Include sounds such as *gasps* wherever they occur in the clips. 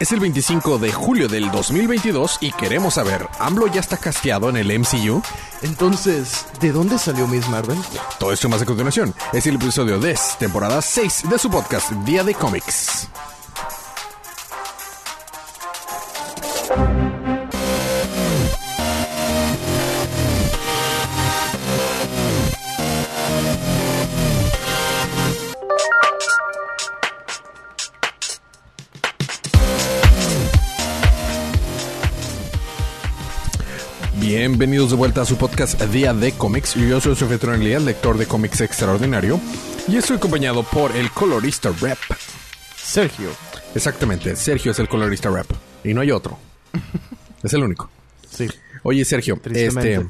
Es el 25 de julio del 2022 y queremos saber, ¿AMLO ya está casteado en el MCU? Entonces, ¿de dónde salió Miss Marvel? Todo esto más a continuación. Es el episodio de temporada 6 de su podcast Día de Cómics. Vuelta a su podcast Día de Cómics. Yo soy su anfitrión el lector de cómics extraordinario. Y estoy acompañado por el colorista rap. Sergio. Exactamente, Sergio es el colorista rap. Y no hay otro. *laughs* es el único. Sí. Oye, Sergio, este,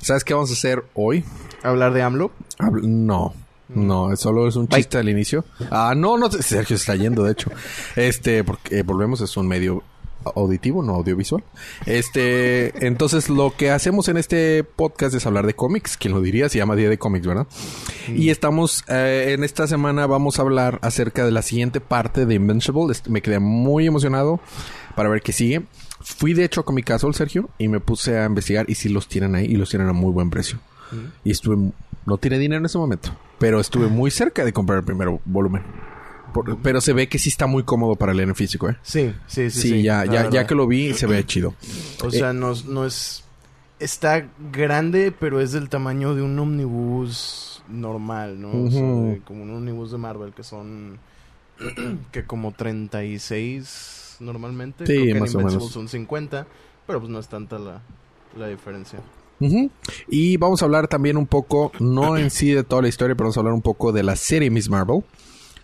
¿sabes qué vamos a hacer hoy? ¿Hablar de AMLO? no. No, solo es un chiste al inicio. Ah, no, no, Sergio se está yendo, de hecho. Este, porque eh, volvemos, es un medio auditivo, no audiovisual. Este, entonces lo que hacemos en este podcast es hablar de cómics, quien lo diría, se llama Día de Cómics, ¿verdad? Y estamos, eh, en esta semana vamos a hablar acerca de la siguiente parte de Invincible. Me quedé muy emocionado para ver qué sigue. Fui de hecho a Comic Castle, Sergio, y me puse a investigar y si los tienen ahí y los tienen a muy buen precio. Y estuve, no tiene dinero en ese momento, pero estuve muy cerca de comprar el primer volumen pero se ve que sí está muy cómodo para leer en físico, ¿eh? Sí, sí, sí. Sí, ya, ya, ya que lo vi, se ve chido. O sea, eh, no, no es... Está grande, pero es del tamaño de un omnibus normal, ¿no? o sea, como un omnibus de Marvel, que son... *clears throat* que como 36 normalmente. Sí, Creo que más o menos. son 50, pero pues no es tanta la, la diferencia. Y vamos a hablar también un poco, no en sí de toda la historia, pero vamos a hablar un poco de la serie Miss Marvel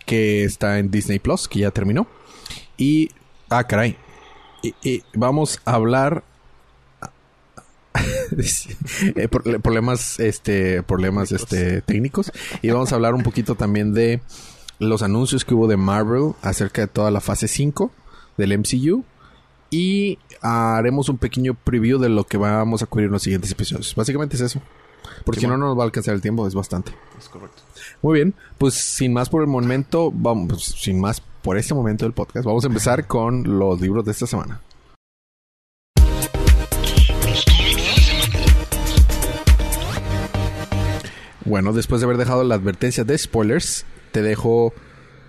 que está en Disney Plus, que ya terminó. Y. Ah, caray. Y, vamos a hablar. *laughs* Eh, problemas este problemas este técnicos y vamos a hablar un poquito también de los anuncios que hubo de Marvel acerca de toda la fase 5 del MCU y haremos un pequeño preview de lo que vamos a cubrir en los siguientes episodios. Básicamente es eso. Porque si no, no nos va a alcanzar el tiempo, es bastante. Es correcto. Muy bien, pues sin más por el momento, vamos, pues, sin más por este momento del podcast, vamos a empezar con los libros de esta semana. Bueno, después de haber dejado la advertencia de spoilers, te dejo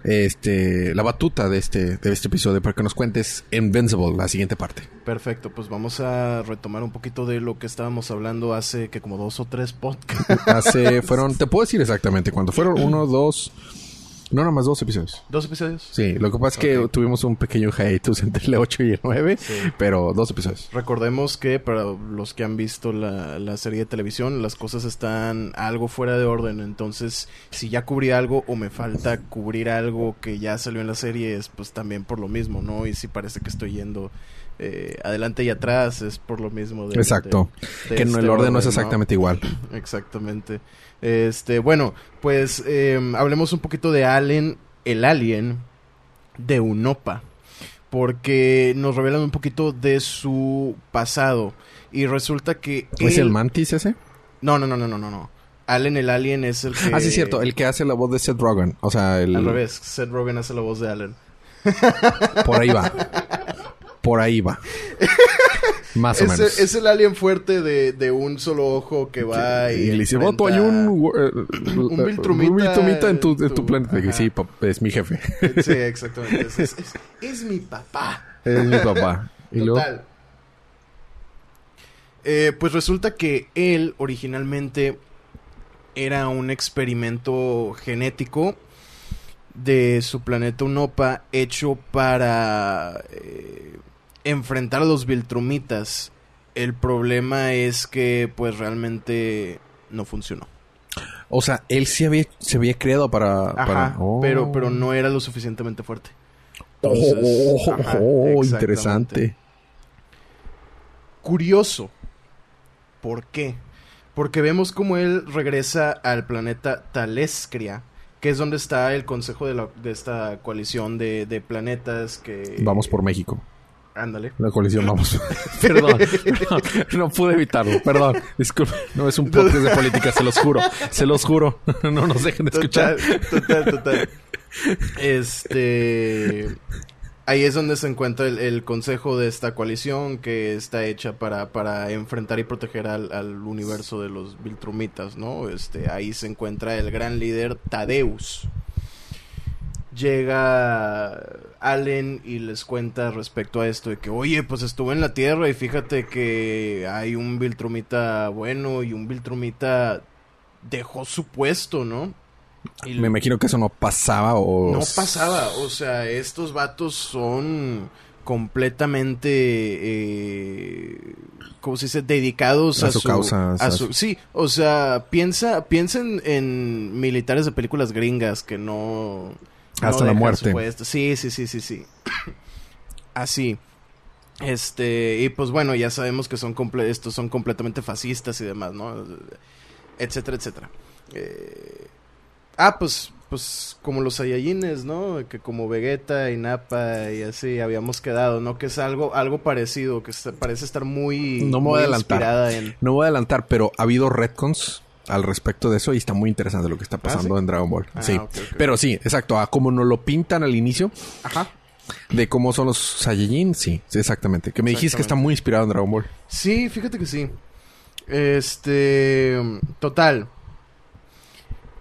este, la batuta de este, de este episodio para que nos cuentes Invincible, la siguiente parte. Perfecto, pues vamos a retomar un poquito de lo que estábamos hablando hace que como dos o tres podcasts. hace, fueron, te puedo decir exactamente cuánto, fueron *clears throat* uno, dos, no, nada más dos episodios. ¿Dos episodios? Sí, lo que pasa es que tuvimos un pequeño hiatus entre el 8 y el 9, pero dos episodios. Recordemos que para los que han visto la, la, serie de televisión, las cosas están algo fuera de orden. Entonces, si ya cubrí algo o me falta cubrir algo que ya salió en la serie, es pues también por lo mismo, ¿no? Y si parece que estoy yendo eh, adelante y atrás, es por lo mismo. De, Exacto. que no, el este orden, no es exactamente igual. *clears throat* Exactamente. Este, bueno, pues em, hablemos un poquito de Allen, el alien de Unopa. Porque nos revelan un poquito de su pasado. Y resulta que. ¿Es el mantis ese? No, no, no, no, no, no. Allen el alien es el que. Ah, sí, cierto. El que hace la voz de Seth Rogen. O sea, el. Al revés. Seth Rogen hace la voz de Allen. Por ahí va. *laughs* Por ahí va. *laughs* Más o menos. Es el alien fuerte de, de un solo ojo que va y. Y le dice, Voto, hay un. un Viltrumita. en tu, en tu, planeta. sí, es mi jefe. Sí, *laughs* exactamente. Es, es, mi papá. Es mi papá. ¿Y Total. Eh, pues resulta que él originalmente era un experimento genético de su planeta Unopa hecho para eh, enfrentar a los Viltrumitas. El problema es que pues realmente no funcionó. O sea, él sí había, se había creado para... Ajá, pero, pero no era lo suficientemente fuerte. oh, oh, oh, oh interesante. Curioso. ¿Por qué? Porque vemos como él regresa al planeta Talescria, que es donde está el consejo de, la, de esta coalición de, de planetas que... Vamos por México. Ándale. La colisión, *laughs* vamos. perdón, No pude evitarlo. Perdón. Disculpe. No es un podcast de política, se los juro. Se los juro. *laughs* No nos dejen de escuchar. Total, total, total. *laughs* Este. ahí es donde se encuentra el, consejo de esta coalición que está hecha para, para enfrentar y proteger al, al, universo de los Viltrumitas, ¿no? Este, ahí se encuentra el gran líder Tadeus. Llega Allen y les cuenta respecto a esto de que, oye, pues estuve en la Tierra y fíjate que hay un Viltrumita bueno y un Viltrumita dejó su puesto, ¿no? Me imagino que eso no pasaba o... No pasaba, o sea, estos vatos son completamente, eh, ¿cómo se dice? Dedicados a, su, causa. A su, sí, o sea, piensa, piensen en militares de películas gringas que no... Hasta la muerte. Sí, sí, sí, sí, sí. *coughs* Así. Este, y pues bueno, ya sabemos que son estos son completamente fascistas y demás, ¿no? Etcétera, etcétera. Eh, Ah, pues, pues como los Saiyajines, ¿no? Que como Vegeta y Nappa y así habíamos quedado, ¿no? Que es algo, algo parecido, que parece estar muy, no me voy a adelantar. En... No voy a adelantar, pero ha habido retcons al respecto de eso y está muy interesante lo que está ¿Ah, pasando en Dragon Ball. Ah, sí. Pero sí, exacto. A como nos lo pintan al inicio. Ajá. De cómo son los Saiyajin, sí, sí exactamente. Que me dijiste que está muy inspirado en Dragon Ball. Sí, fíjate que sí. Este. Total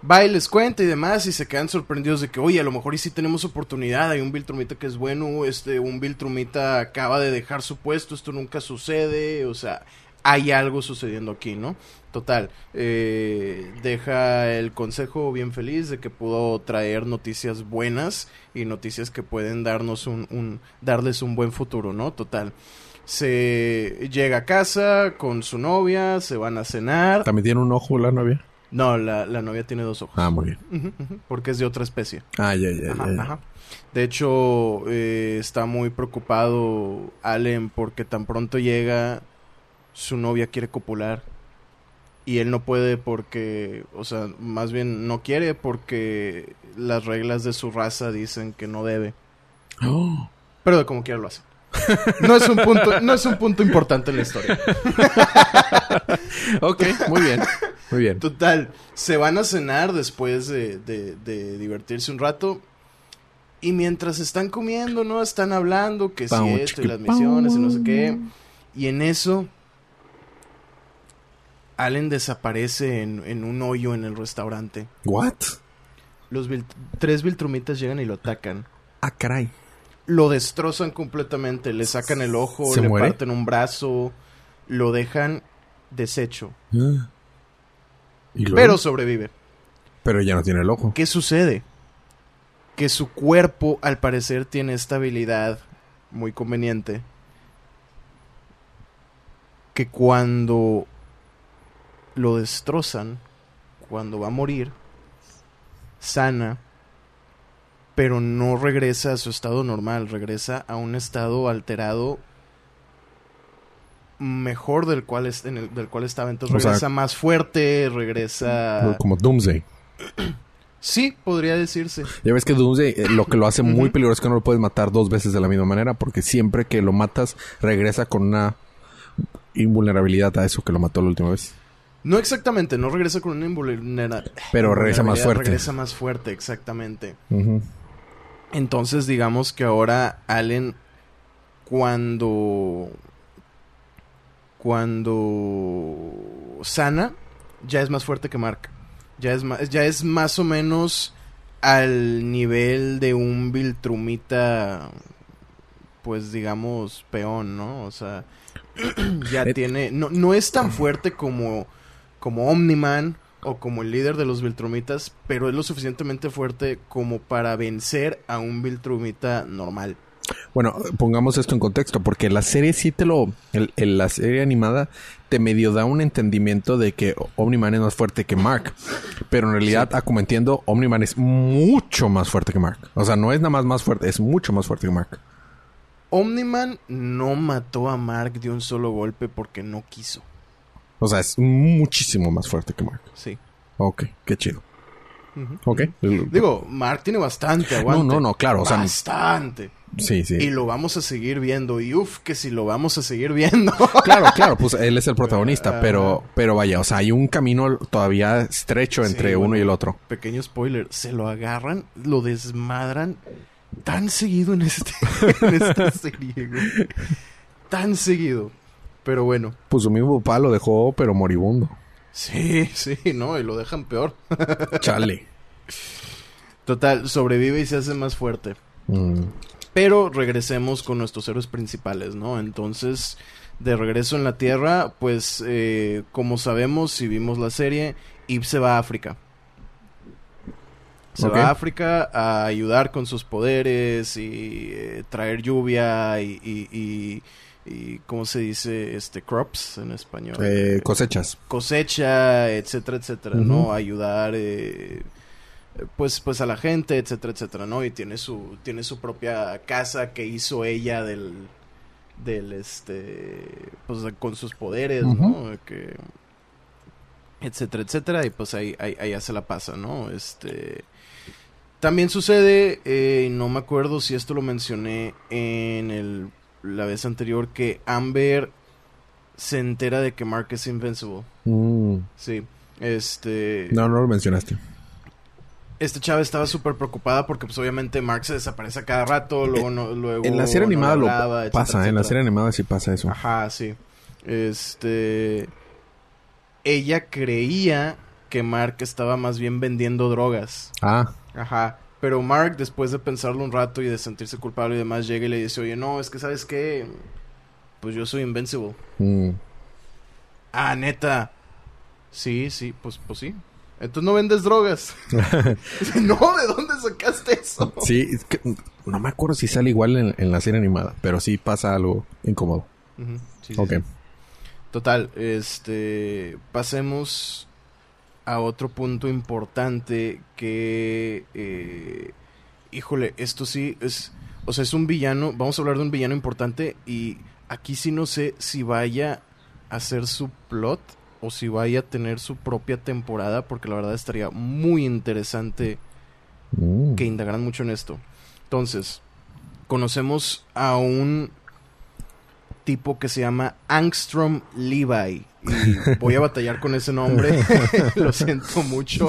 va y les cuenta y demás y se quedan sorprendidos de que, oye, a lo mejor y sí tenemos oportunidad, hay un Viltrumita que es bueno, este, un Viltrumita acaba de dejar su puesto, esto nunca sucede, o sea, hay algo sucediendo aquí, ¿no? Total, eh, deja el consejo bien feliz de que pudo traer noticias buenas y noticias que pueden darnos un, un darles un buen futuro, ¿no? Total se llega a casa con su novia, se van a cenar. ¿También tiene un ojo la novia? No, la, la, novia tiene dos ojos. Ah, muy bien. porque es de otra especie. Ah, ya, ya, ya. De hecho, eh, está muy preocupado Allen porque tan pronto llega, su novia quiere copular. Y él no puede porque, o sea, más bien no quiere porque las reglas de su raza dicen que no debe. Oh. Pero de como quiera lo hace. No es un punto, no es un punto importante en la historia. *laughs* ok, muy bien. Muy bien. Total, se van a cenar después de, de, divertirse un rato. Y mientras están comiendo, ¿no? Están hablando que si esto y las misiones y no sé qué. Y en eso, Allen desaparece en, un hoyo en el restaurante. ¿What? Los tres Viltrumitas llegan y lo atacan. Ah, caray. Lo destrozan completamente. Le sacan el ojo, le parten un brazo. Lo dejan deshecho. Ah. Pero sobrevive. Pero ya no tiene el ojo. ¿Qué sucede? Que su cuerpo, al parecer, tiene esta habilidad muy conveniente. Que cuando lo destrozan, cuando va a morir, sana, pero no regresa a su estado normal, regresa a un estado alterado mejor del cual, es, en el, del cual estaba. Entonces regresa más fuerte, regresa... Como Doomsday. *clears throat* Sí, podría decirse. Ya ves que Doomsday eh, lo que lo hace muy peligroso es que no lo puedes matar dos veces de la misma manera, porque siempre que lo matas regresa con una invulnerabilidad a eso que lo mató la última vez. No exactamente, no regresa con una invulnerabilidad. Pero regresa más fuerte. Regresa más fuerte, exactamente. Entonces digamos que ahora Allen cuando cuando sana, ya es más fuerte que Mark. Ya es, más, ya es más o menos al nivel de un Viltrumita, pues digamos, peón, ¿no? O sea, *clears throat* ya eh, tiene... No, no es tan fuerte como, como Omniman o como el líder de los Viltrumitas, pero es lo suficientemente fuerte como para vencer a un Viltrumita normal. Bueno, pongamos esto en contexto, porque la serie sí te lo. El, la serie animada te medio da un entendimiento de que Omniman es más fuerte que Mark. Pero en realidad, a como entiendo, Omniman es mucho más fuerte que Mark. O sea, no es nada más más fuerte, es mucho más fuerte que Mark. Omniman no mató a Mark de un solo golpe porque no quiso. O sea, es muchísimo más fuerte que Mark. Sí. Ok, qué chido. Ok. Digo, Mark tiene bastante aguante. No, no, no, claro. bastante. Sí, sí. Y lo vamos a seguir viendo. Y uff, que si lo vamos a seguir viendo. *laughs* claro, claro, pues él es el protagonista. pero, pero vaya, o sea, hay un camino todavía estrecho entre uno y el otro. Pequeño spoiler, se lo agarran, lo desmadran tan seguido en, este, *laughs* en esta serie, güey. Tan seguido. Pero bueno. Pues su mismo papá lo dejó, pero moribundo. Sí, *laughs* sí, no, y lo dejan peor. *laughs* Chale. Total, sobrevive y se hace más fuerte. Mm. Pero regresemos con nuestros héroes principales, ¿no? Entonces, de regreso en la Tierra, pues, eh, como sabemos, si vimos la serie, Eve se va a África. Se va a África a ayudar con sus poderes y eh, traer lluvia y, y, y- y, ¿cómo se dice? Este, crops en español. Eh, cosechas. cosecha, etcétera, etcétera. ¿no? Ayudar, eh, pues, pues a la gente, etcétera, etcétera, ¿no? Y tiene su, tiene su propia casa que hizo ella del, del, este, pues con sus poderes, ¿no? Que, etcétera, etcétera, y pues ahí, ahí, ahí ya se la pasa, ¿no? Este, también sucede, eh, y no me acuerdo si esto lo mencioné en el, la vez anterior, que Amber se entera de que Mark es invincible. Mm. Sí. Este. No, no lo mencionaste. Este chava estaba súper preocupada porque, pues, obviamente, Mark se desaparece a cada rato. Luego, no, luego En la serie no animada lo etcétera, pasa, ¿eh? en la serie animada sí pasa eso. Ajá, sí. Este. Ella creía que Mark estaba más bien vendiendo drogas. Ah, Ajá. Pero Mark, después de pensarlo un rato y de sentirse culpable y demás, llega y le dice, oye, no, es que, ¿sabes qué? Pues yo soy invincible. mm. Ah, neta. Sí, sí, pues, pues sí. Entonces no vendes drogas. *laughs* *laughs* no, ¿de dónde sacaste eso? sí, es que no me acuerdo si sale igual en, en la serie animada, pero sí pasa algo incómodo. Sí, ok. sí. Total, este, pasemos a otro punto importante que, eh, híjole, esto sí es, o sea, es un villano, vamos a hablar de un villano importante y aquí sí no sé si vaya a ser su plot o si vaya a tener su propia temporada, porque la verdad estaría muy interesante Mm. que indagaran mucho en esto. Entonces, conocemos a un tipo que se llama Angstrom Levi. Y voy a batallar con ese nombre. *laughs* Lo siento mucho.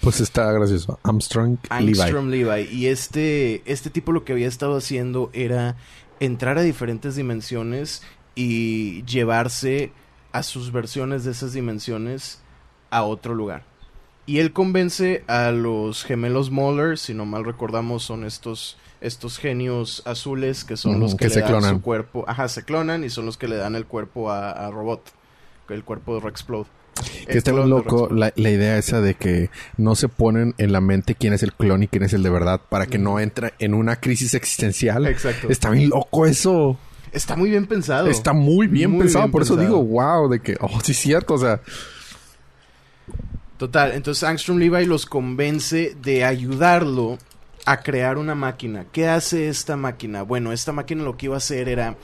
Pues está gracioso. Armstrong Levi. Angstrom Levi. Y este, este tipo lo que había estado haciendo era entrar a diferentes dimensiones y llevarse a sus versiones de esas dimensiones a otro lugar. Y él convence a los gemelos Moller, si no mal recordamos, son estos, estos genios azules que son los que, que le se dan clonan. su cuerpo. Ajá, se clonan y son los que le dan el cuerpo a, a Robot. El cuerpo de Rexplode. Que El está muy loco la, la idea esa de que no se ponen en la mente quién es el clon y quién es el de verdad para que no entre en una crisis existencial. Exacto. Está bien loco eso. Está muy bien pensado. Está muy bien Muy pensado. bien Por eso digo, wow, de que, oh, sí es cierto. O sea, Total, entonces Angstrom Levi los convence de ayudarlo a crear una máquina. ¿Qué hace esta máquina? Bueno, esta máquina lo que iba a hacer era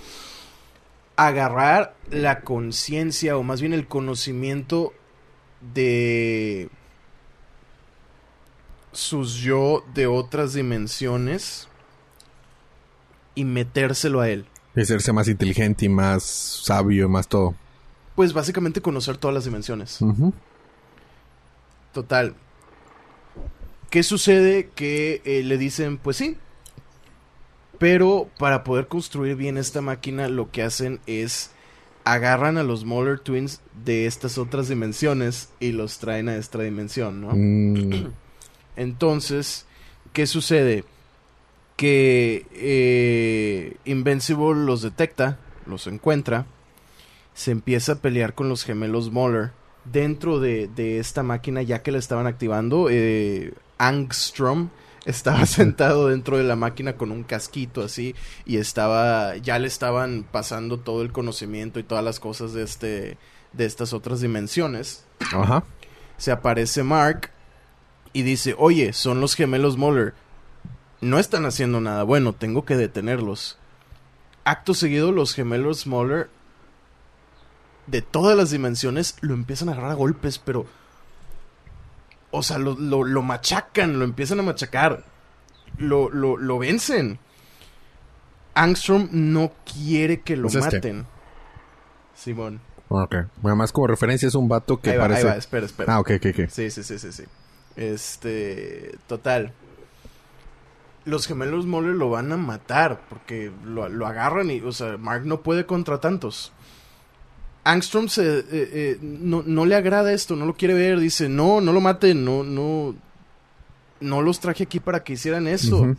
agarrar la conciencia o más bien el conocimiento de sus yo de otras dimensiones y metérselo a él. y hacerse más inteligente y más sabio y más todo. Pues básicamente conocer todas las dimensiones. Total. ¿Qué sucede? Que eh, le dicen, pues sí. Pero para poder construir bien esta máquina, lo que hacen es agarran a los Moller Twins de estas otras dimensiones y los traen a esta dimensión, ¿no? Mm, *clears throat* Entonces, ¿qué sucede? Que eh, Invincible los detecta, los encuentra, se empieza a pelear con los gemelos Moller dentro de, de esta máquina ya que la estaban activando. Eh, Angstrom estaba *laughs* sentado dentro de la máquina con un casquito así y estaba ya le estaban pasando todo el conocimiento y todas las cosas de este de estas otras dimensiones Ajá. se aparece Mark y dice, oye, son los gemelos Moller. No están haciendo nada bueno, tengo que detenerlos. Acto seguido, los gemelos Moller de todas las dimensiones lo empiezan a agarrar a golpes, pero... O sea, lo, lo, lo machacan, lo empiezan a machacar. Lo, lo, lo vencen. Angstrom no quiere que lo Es este. maten. Simón. Ok. Bueno, más como referencia es un vato que ahí va, parece... ahí va, espera, espera. Ah, ok, ok, ok. Sí, sí, sí, sí, sí. Este, total. los gemelos Moller lo van a matar porque lo, lo agarran y, o sea, Mark no puede contra tantos. Angstrom se, eh, eh, no, no, le agrada esto, no lo quiere ver, dice, no, no lo maten, no, no, no los traje aquí para que hicieran eso.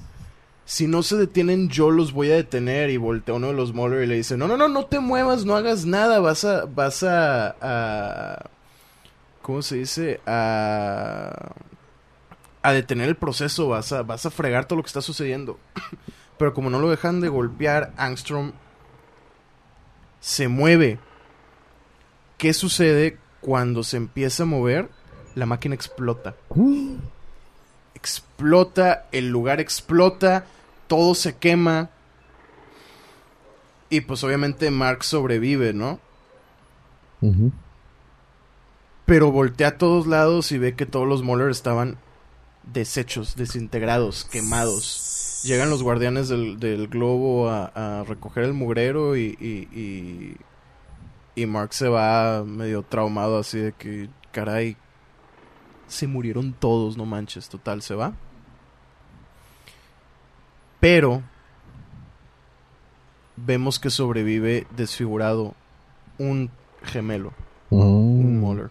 Si no se detienen, yo los voy a detener. Y voltea uno de los Moller y le dice, no, no, no, no te muevas, no hagas nada, vas a, vas a, a ¿cómo se dice? A, a detener el proceso, vas a, vas a fregar todo lo que está sucediendo. *coughs* Pero como no lo dejan de golpear, Angstrom se mueve ¿Qué sucede cuando se empieza a mover? La máquina explota. Explota, el lugar explota, todo se quema. Y pues obviamente Mark sobrevive, ¿no? Pero voltea a todos lados y ve que todos los Moller estaban deshechos, desintegrados, quemados. Llegan los guardianes del, globo a, recoger el mugrero y y Mark se va medio traumado así de que, caray, se murieron todos, no manches, total, se va. Pero vemos que sobrevive desfigurado un gemelo, un mm. Moller.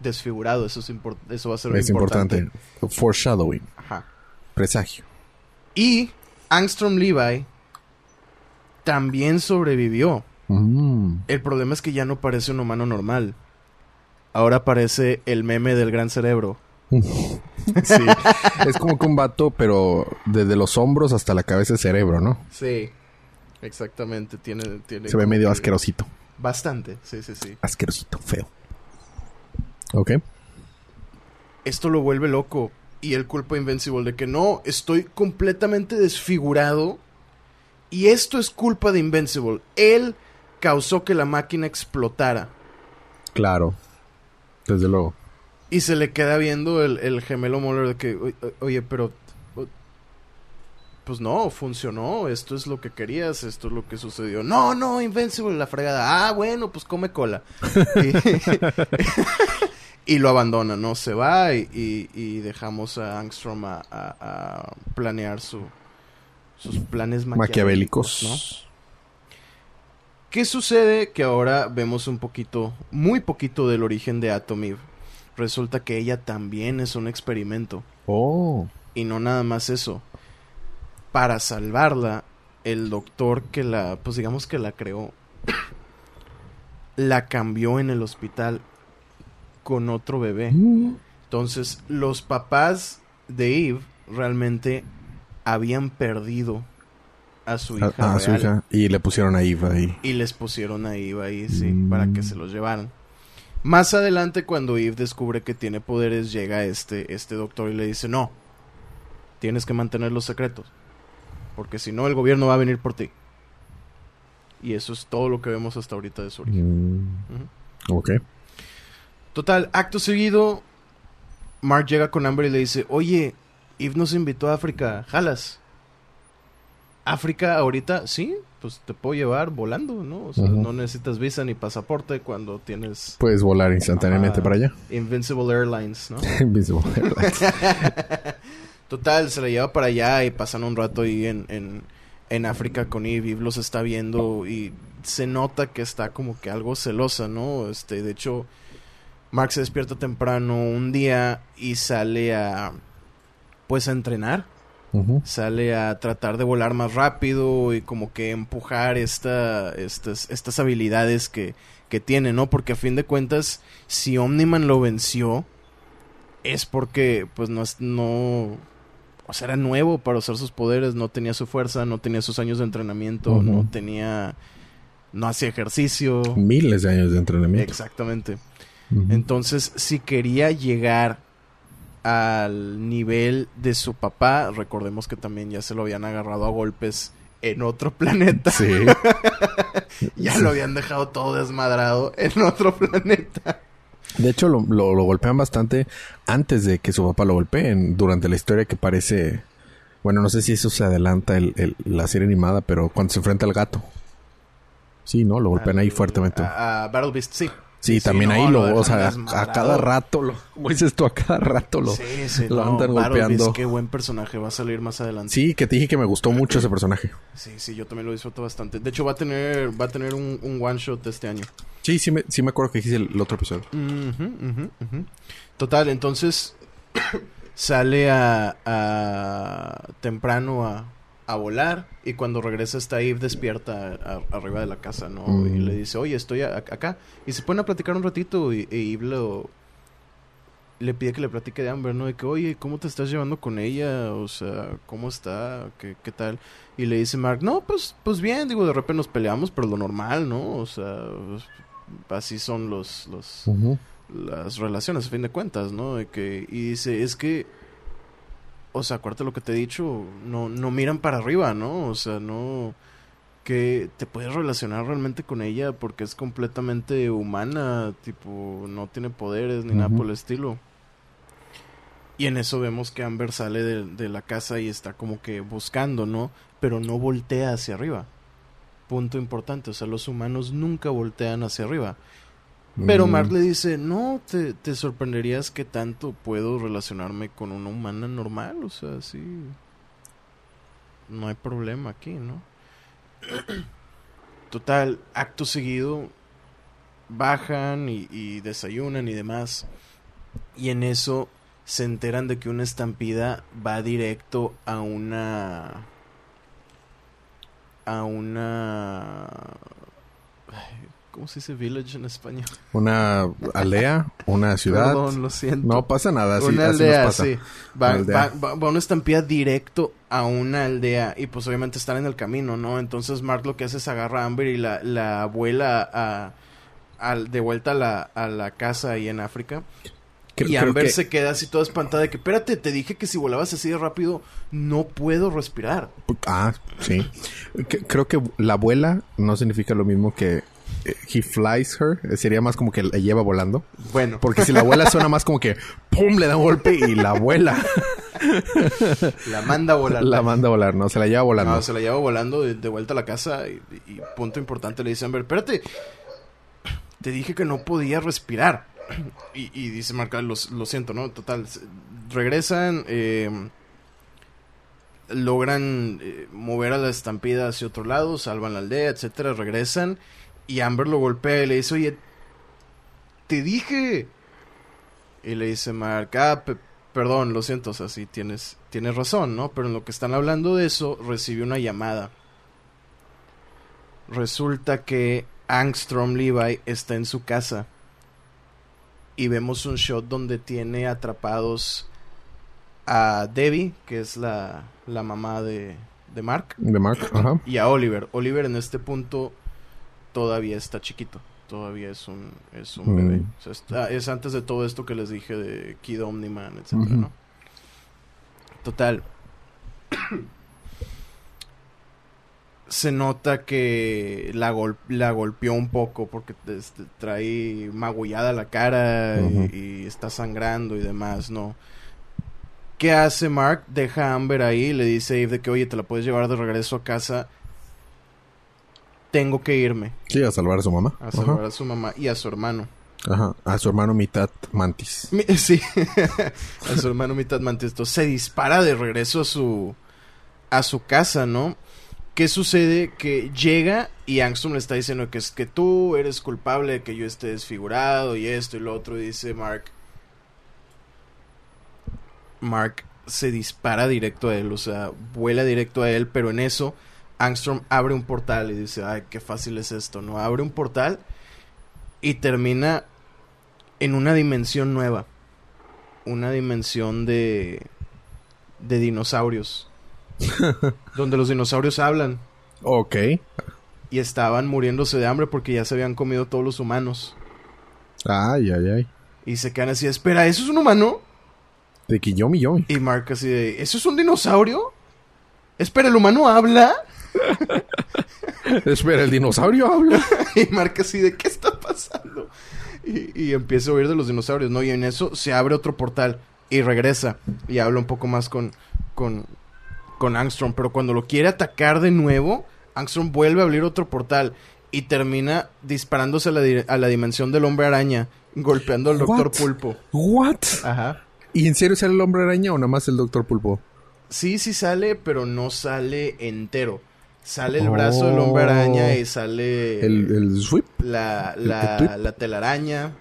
Desfigurado, eso, es eso va a ser es importante. Foreshadowing. Ajá. Presagio. Y Angstrom Levi también sobrevivió. Mm. El problema es que ya no parece un humano normal. Ahora parece el meme del gran cerebro. *laughs* sí. es como que un vato, pero desde los hombros hasta la cabeza es cerebro, ¿no? Sí. Exactamente. Tiene, tiene Se ve medio asquerosito. Bastante, sí, sí, sí. Asquerosito, feo. Ok. Esto lo vuelve loco. Y el culpa Invincible de que no, estoy completamente desfigurado. Y esto es culpa de Invincible. Él causó que la máquina explotara. Claro, desde luego. Y se le queda viendo el, gemelo Moller de que, oye, pero... Pues no, funcionó, esto es lo que querías, esto es lo que sucedió. No, no, Invincible, la fregada. Ah, bueno, pues come cola. y, *laughs* lo abandona, ¿no? Se va y, dejamos a Angstrom a, planear su, sus planes maquiavélicos, ¿no? ¿Qué sucede? Que ahora vemos un poquito, muy poquito del origen de Atomiv. Resulta que ella también es un experimento. Oh. Y no nada más eso. Para salvarla, el doctor que la, pues digamos que la creó, *coughs* la cambió en el hospital con otro bebé. Mm. Entonces, los papás de Eve realmente habían perdido a su hija. Y le pusieron a Eva ahí. Y les pusieron a Eva ahí, sí, para que se los llevaran. Más adelante, cuando Eve descubre que tiene poderes, llega este, este doctor y le dice, no, tienes que mantener los secretos. Porque si no, el gobierno va a venir por ti. Y eso es todo lo que vemos hasta ahorita de su origen. Mm. Ok. Total, acto seguido, Mark llega con hambre y le dice, oye, Eve nos invitó a África, jalas. África ahorita, sí, pues te puedo llevar volando, ¿no? O sea, no necesitas visa ni pasaporte cuando tienes... Puedes volar instantáneamente para allá. Invincible Airlines, ¿no? *laughs* Invincible Airlines. *laughs* Total, se la lleva para allá y pasan un rato ahí en, en, en África con Eve. los está viendo y se nota que está como que algo celosa, ¿no? Este, de hecho, Mark se despierta temprano un día y sale a... Pues a entrenar Sale a tratar de volar más rápido y como que empujar esta, estas, estas habilidades que, que tiene, ¿no? Porque a fin de cuentas, si Omniman lo venció, es porque pues no es, no o sea, era nuevo para usar sus poderes, no tenía su fuerza, no tenía sus años de entrenamiento, no tenía no hacía ejercicio, miles de años de entrenamiento. Exactamente. Entonces, si quería llegar al nivel de su papá. Recordemos que también ya se lo habían agarrado a golpes en otro *laughs* planeta. Sí. *laughs* ya lo habían dejado todo desmadrado en otro *laughs* planeta. De hecho, lo, lo, golpean bastante antes de que su papá lo golpeen. Durante la historia que parece... Bueno, no sé si eso se adelanta el, la serie animada, pero cuando se enfrenta al gato. Sí, ¿no? Lo golpean ahí fuertemente. A, Battle Beast, sí. Sí, también ahí lo, o sea, a, cada rato, lo, *laughs* como dices tú, a cada rato lo, sí, sí, lo andan golpeando. Qué buen personaje, va a salir más adelante. Sí, que te dije que me gustó mucho ese personaje. Sí, sí, yo también lo disfruto bastante. De hecho, va a tener, va a tener un, one shot este año. Sí, sí me, sí me acuerdo que hice el, otro episodio. Total, entonces *coughs* sale a, a temprano a, a volar y cuando regresa está Eve despierta arriba de la casa, ¿no? Y mm. le dice, oye, estoy acá. Y se ponen a platicar un ratito y, Eve lo, le pide que le platique de Amber, ¿no? De que, oye, ¿cómo te estás llevando con ella? O sea, ¿cómo está? ¿Qué, qué tal? Y le dice Mark, no, pues, pues bien, digo, de repente nos peleamos, pero lo normal, ¿no? O sea, pues, así son los, los las relaciones, a fin de cuentas, ¿no? De que, y dice, es que o sea, acuérdate lo que te he dicho, no, no miran para arriba, ¿no? O sea, no que te puedes relacionar realmente con ella porque es completamente humana, tipo, no tiene poderes ni nada por el estilo. Y en eso vemos que Amber sale de, de, la casa y está como que buscando, ¿no? Pero no voltea hacia arriba. Punto importante, o sea, los humanos nunca voltean hacia arriba. Pero Mark le dice, no, te, te sorprenderías que tanto puedo relacionarme con una humana normal, o sea, sí. No hay problema aquí, ¿no? *clears throat* Total, acto seguido, bajan y, y desayunan y demás. Y en eso se enteran de que una estampida va directo a una... a una... ¿Cómo se dice village en español? Una aldea, una *laughs* ciudad. Perdón, lo siento. No pasa nada. una aldea, sí. Va, Va, va, una estampida directo a una aldea y pues obviamente están en el camino, ¿no? Entonces Mark lo que hace es agarra a Amber y la, la abuela a, de vuelta a la, a la casa ahí en África. y Amber se queda así toda espantada de que, espérate, te dije que si volabas así de rápido no puedo respirar. Ah, sí. Creo que la abuela no significa lo mismo que he flies her, sería más como que la lleva volando. Bueno. Porque si la abuela suena más como que ¡pum! le da un golpe y la abuela. *laughs* la manda a volar. La manda a volar, no, se la lleva volando. No, se la lleva volando de, vuelta a la casa y, punto importante le dicen, ver, espérate, te dije que no podía respirar. Y, dice Marca, lo, siento, ¿no? Total, regresan, eh, logran eh, mover a la estampida hacia otro lado, salvan la aldea, etcétera, regresan y Amber lo golpea y le dice, oye, te dije. Y le dice Mark, ah, perdón, lo siento, o sea, sí tienes, tienes razón, ¿no? Pero en lo que están hablando de eso, recibe una llamada. Resulta que Angstrom Levi está en su casa. Y vemos un shot donde tiene atrapados a Debbie, que es la, la mamá de, de Mark. De Mark, ajá. Y a Oliver. Oliver en este punto todavía está chiquito. Todavía es un, es un bebé. Es antes de todo esto que les dije de Kid Omniman, etcétera, ¿no? Total. *clears throat* Se nota que la, la golpeó un poco porque este, trae magullada la cara y, está sangrando y demás, ¿no? ¿Qué hace Mark? Deja a Amber ahí y le dice a Eve de que, oye, te la puedes llevar de regreso a casa tengo que irme. Sí, a salvar a su mamá. A salvar a su mamá y a su hermano. Ajá, a su hermano mitad mantis. *laughs* sí, a su hermano mitad mantis. Entonces se dispara de regreso a su, a su casa, ¿no? ¿Qué sucede? Que llega y Angstrom le está diciendo que es que tú eres culpable de que yo esté desfigurado y esto y lo otro. Y dice Mark. Mark se dispara directo a él, o sea, vuela directo a él, pero en eso Angstrom abre un portal y dice, ay, qué fácil es esto, ¿no? Abre un portal y termina en una dimensión nueva. Una dimensión de, de dinosaurios. *laughs* donde los dinosaurios hablan. Ok. Y estaban muriéndose de hambre porque ya se habían comido todos los humanos. Ay, ay, ay. Y se quedan así, espera, ¿eso es un humano? De Kiyomi Yomi. Y Mark así de, ¿eso es un dinosaurio? Espera, ¿el humano habla? *laughs* Espera, el dinosaurio habla. *laughs* y marca así de qué está pasando. Y, empieza a oír de los dinosaurios, ¿no? Y en eso se abre otro portal y regresa. Y habla un poco más con, con, con Angstrom. Pero cuando lo quiere atacar de nuevo, Angstrom vuelve a abrir otro portal. y termina disparándose a la, a la dimensión del hombre araña, golpeando al Doctor Pulpo. ¿What? Ajá. ¿Y en serio sale el hombre araña o nada más el Doctor Pulpo? Sí, sí sale, pero no sale entero. Sale el brazo del hombre araña y sale... ¿El, el sweep? La, la, la telaraña.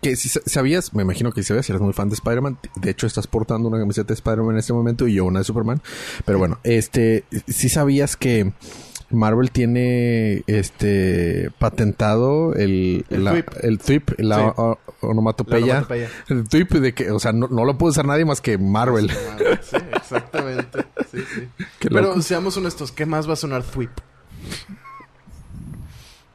Que, si sabías, me imagino que si sabías, si eres muy fan de Spider-Man. De hecho, estás portando una camiseta de Spider-Man en este momento y yo una de Superman. Pero bueno, este, si sabías que Marvel tiene este patentado el el, el tweep, la, onomatopeya. El tweep de que, o sea, no, lo puede usar nadie más que Marvel. Sí, exactamente. Sí, sí. *laughs* Pero seamos honestos, ¿qué más va a sonar tweep?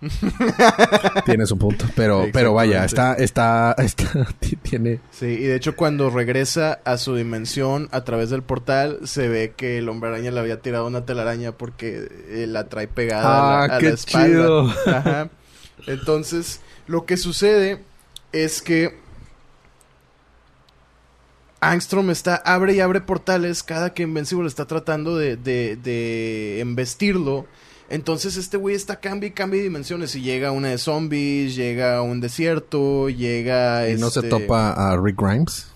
*laughs* Tienes un punto, pero pero vaya, está está está *laughs* tiene Sí, y de hecho cuando regresa a su dimensión a través del portal se ve que el hombre araña le había tirado una telaraña porque eh, la trae pegada a la, ah, espalda. *laughs* Entonces, lo que sucede es que Angstrom está abre y abre portales cada que Invencible está tratando de, de, de embestirlo entonces este güey está cambia y cambia de dimensiones. Y llega una de zombies, llega a un desierto, llega... ¿Y no se este topa a Rick Grimes?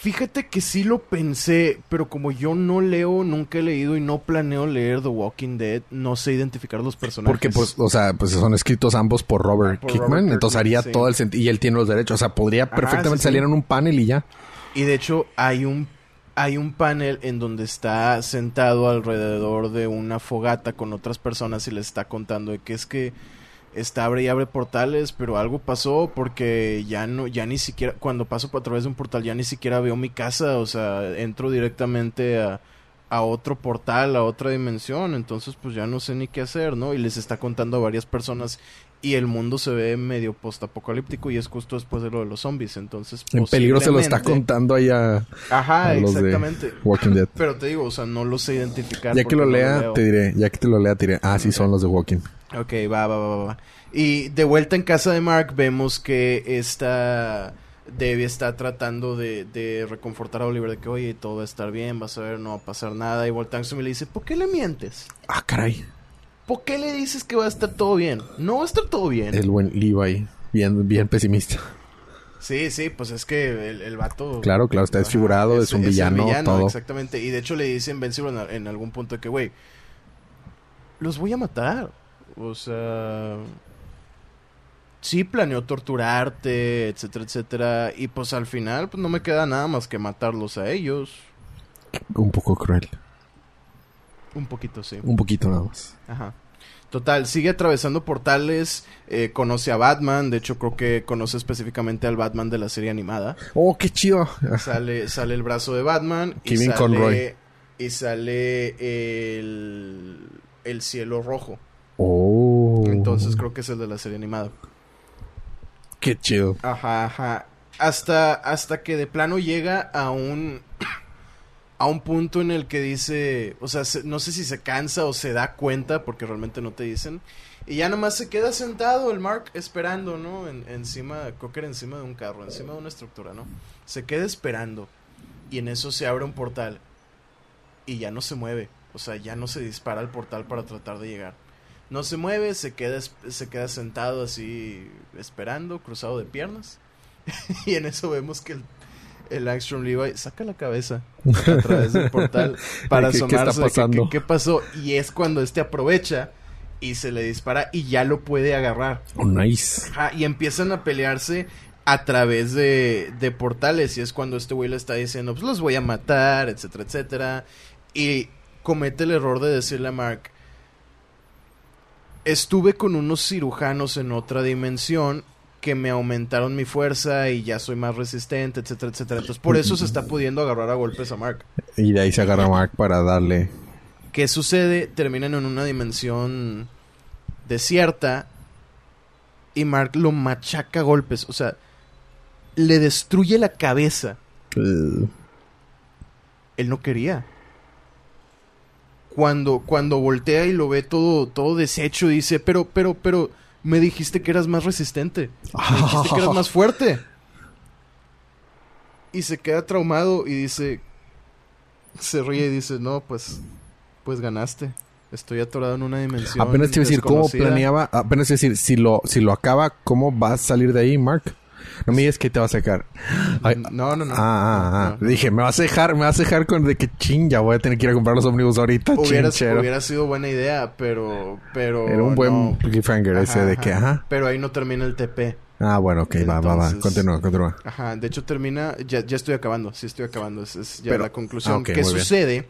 Fíjate que sí lo pensé, pero como yo no leo, nunca he leído y no planeo leer The Walking Dead, no sé identificar los personajes. Porque, pues, o sea, pues son escritos ambos por Robert Kickman, entonces haría todo el sentido. Y él tiene los derechos, o sea, podría perfectamente salir en un panel y ya. Y de hecho, hay un hay un panel en donde está sentado alrededor de una fogata con otras personas y les está contando de que es que está abre y abre portales, pero algo pasó porque ya no, ya ni siquiera, cuando paso a través de un portal ya ni siquiera veo mi casa, o sea, entro directamente a, a otro portal, a otra dimensión, entonces pues ya no sé ni qué hacer, ¿no? Y les está contando a varias personas y el mundo se ve medio postapocalíptico y es justo después de lo de los zombies, entonces en peligro se lo está contando ahí a Ajá, exactamente. Walking Dead. Pero te digo, o sea, no lo sé identificar. Ya que lo lea, te diré, ya que te lo lea, te diré, ah, sí son los de Walking. Ok, va, va, va, va. Y de vuelta en casa de Mark vemos que esta Debbie está tratando de, de reconfortar a Oliver de que, oye, todo va a estar bien, vas a ver, no va a pasar nada. Y Voltaxo me le dice, ¿por qué le mientes? Ah, caray. ¿Por qué le dices que va a estar todo bien? No va a estar todo bien. El buen Levi, bien, bien pesimista. Sí, sí, pues es que el, el vato... Claro, claro, está desfigurado, es, un villano, todo. Exactamente, y de hecho le dice Invencible en, en algún punto de que, güey, los voy a matar. O sea... Sí planeó torturarte, etcétera, etcétera. Y pues al final, pues no me queda nada más que matarlos a ellos. Un poco cruel. Un poquito, sí. Un poquito nada más. Ajá. Total, sigue atravesando portales, eh, conoce a Batman, de hecho creo que conoce específicamente al Batman de la serie animada. Oh, qué chido. Sale, sale el brazo de Batman y sale, Conroy. y sale el, el cielo rojo. Oh. Entonces creo que es el de la serie animada. Qué chido. Ajá, ajá. Hasta, hasta que de plano llega a un *clears throat* a un punto en el que dice, o sea, no sé si se cansa o se da cuenta, porque realmente no te dicen, y ya nomás se queda sentado el Mark esperando, ¿no? En, encima, era encima de un carro, encima de una estructura, ¿no? Se queda esperando, y en eso se abre un portal, y ya no se mueve, o sea, ya no se dispara el portal para tratar de llegar. No se mueve, se queda, se queda sentado así, esperando, cruzado de piernas, *laughs* y en eso vemos que el el Angstrom Levi saca la cabeza a *laughs* través del portal para asomarse ¿Qué, ¿qué, pasó? Y es cuando este aprovecha y se le dispara y ya lo puede agarrar. Oh, nice. y empiezan a pelearse a través de, de portales y es cuando este güey le está diciendo, pues los voy a matar, etcétera, etcétera. Y comete el error de decirle a Mark, estuve con unos cirujanos en otra dimensión que me aumentaron mi fuerza y ya soy más resistente, etcétera, etcétera. Entonces, por eso se está pudiendo agarrar a golpes a Mark. Y de ahí se agarra a Mark para darle. ¿Qué sucede? Terminan en una dimensión desierta y Mark lo machaca a golpes. O sea, le destruye la cabeza. Él no quería. Cuando, cuando voltea y lo ve todo, todo deshecho, dice, pero, pero, pero, me dijiste que eras más resistente. Me dijiste que eras más fuerte. Y se queda traumado y dice... Se ríe y dice, no, pues... Pues ganaste. Estoy atorado en una dimensión. Apenas te iba a decir cómo planeaba, apenas te iba a decir, si lo, si lo acaba, ¿cómo va a salir de ahí, Mark? No me digas que te va a sacar. no, no, no. Ah, ah, ah. Dije, me vas a dejar, me vas a dejar con de que ching, ya voy a tener que ir a comprar los ómnibus ahorita. Hubiera, hubiera sido buena idea, pero, pero. Era un buen cliffhanger ese de que, ajá. Pero ahí no termina el TP. Ah, bueno, ok, va, va, va. Continúa, continúa. Ajá, de hecho termina, ya, ya estoy acabando, sí estoy acabando, es, es ya la conclusión. ¿Qué sucede?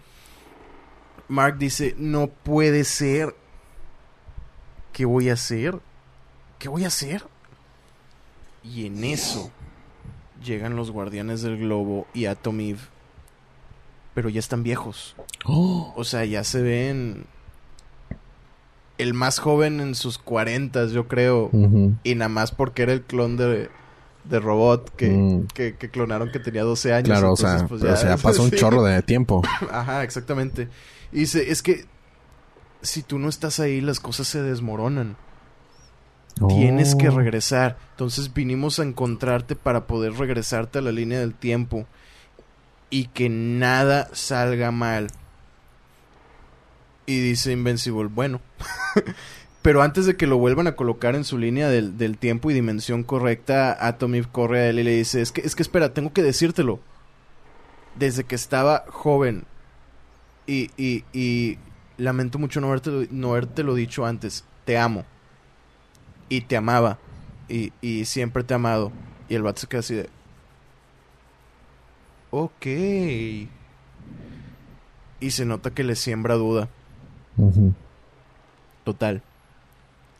Mark dice, no puede ser. ¿Qué voy a hacer? ¿Qué voy a hacer? Y en eso llegan los guardianes del globo y Atom Eve. Pero ya están viejos. Oh. O sea, ya se ven. El más joven en sus cuarentas, yo creo. Y nada más porque era el clon de, de robot que, mm. que, clonaron que tenía 12 años. Claro, o sea, pues ya, *laughs* pasó un chorro de tiempo. *laughs* Ajá, exactamente. Y dice, es que si tú no estás ahí, las cosas se desmoronan. Tienes que oh. regresar. Entonces vinimos a encontrarte para poder regresarte a la línea del tiempo. Y que nada salga mal. Y dice Invincible, bueno. *laughs* Pero antes de que lo vuelvan a colocar en su línea del, tiempo y dimensión correcta, Atomy corre a él y le dice, es que, es que espera, tengo que decírtelo. Desde que estaba joven. Y, y, y lamento mucho no haberte, no haberte lo dicho antes. Te amo y te amaba y, y siempre te ha amado. Y el vato se queda así de... Ok. Y se nota que le siembra duda. Total.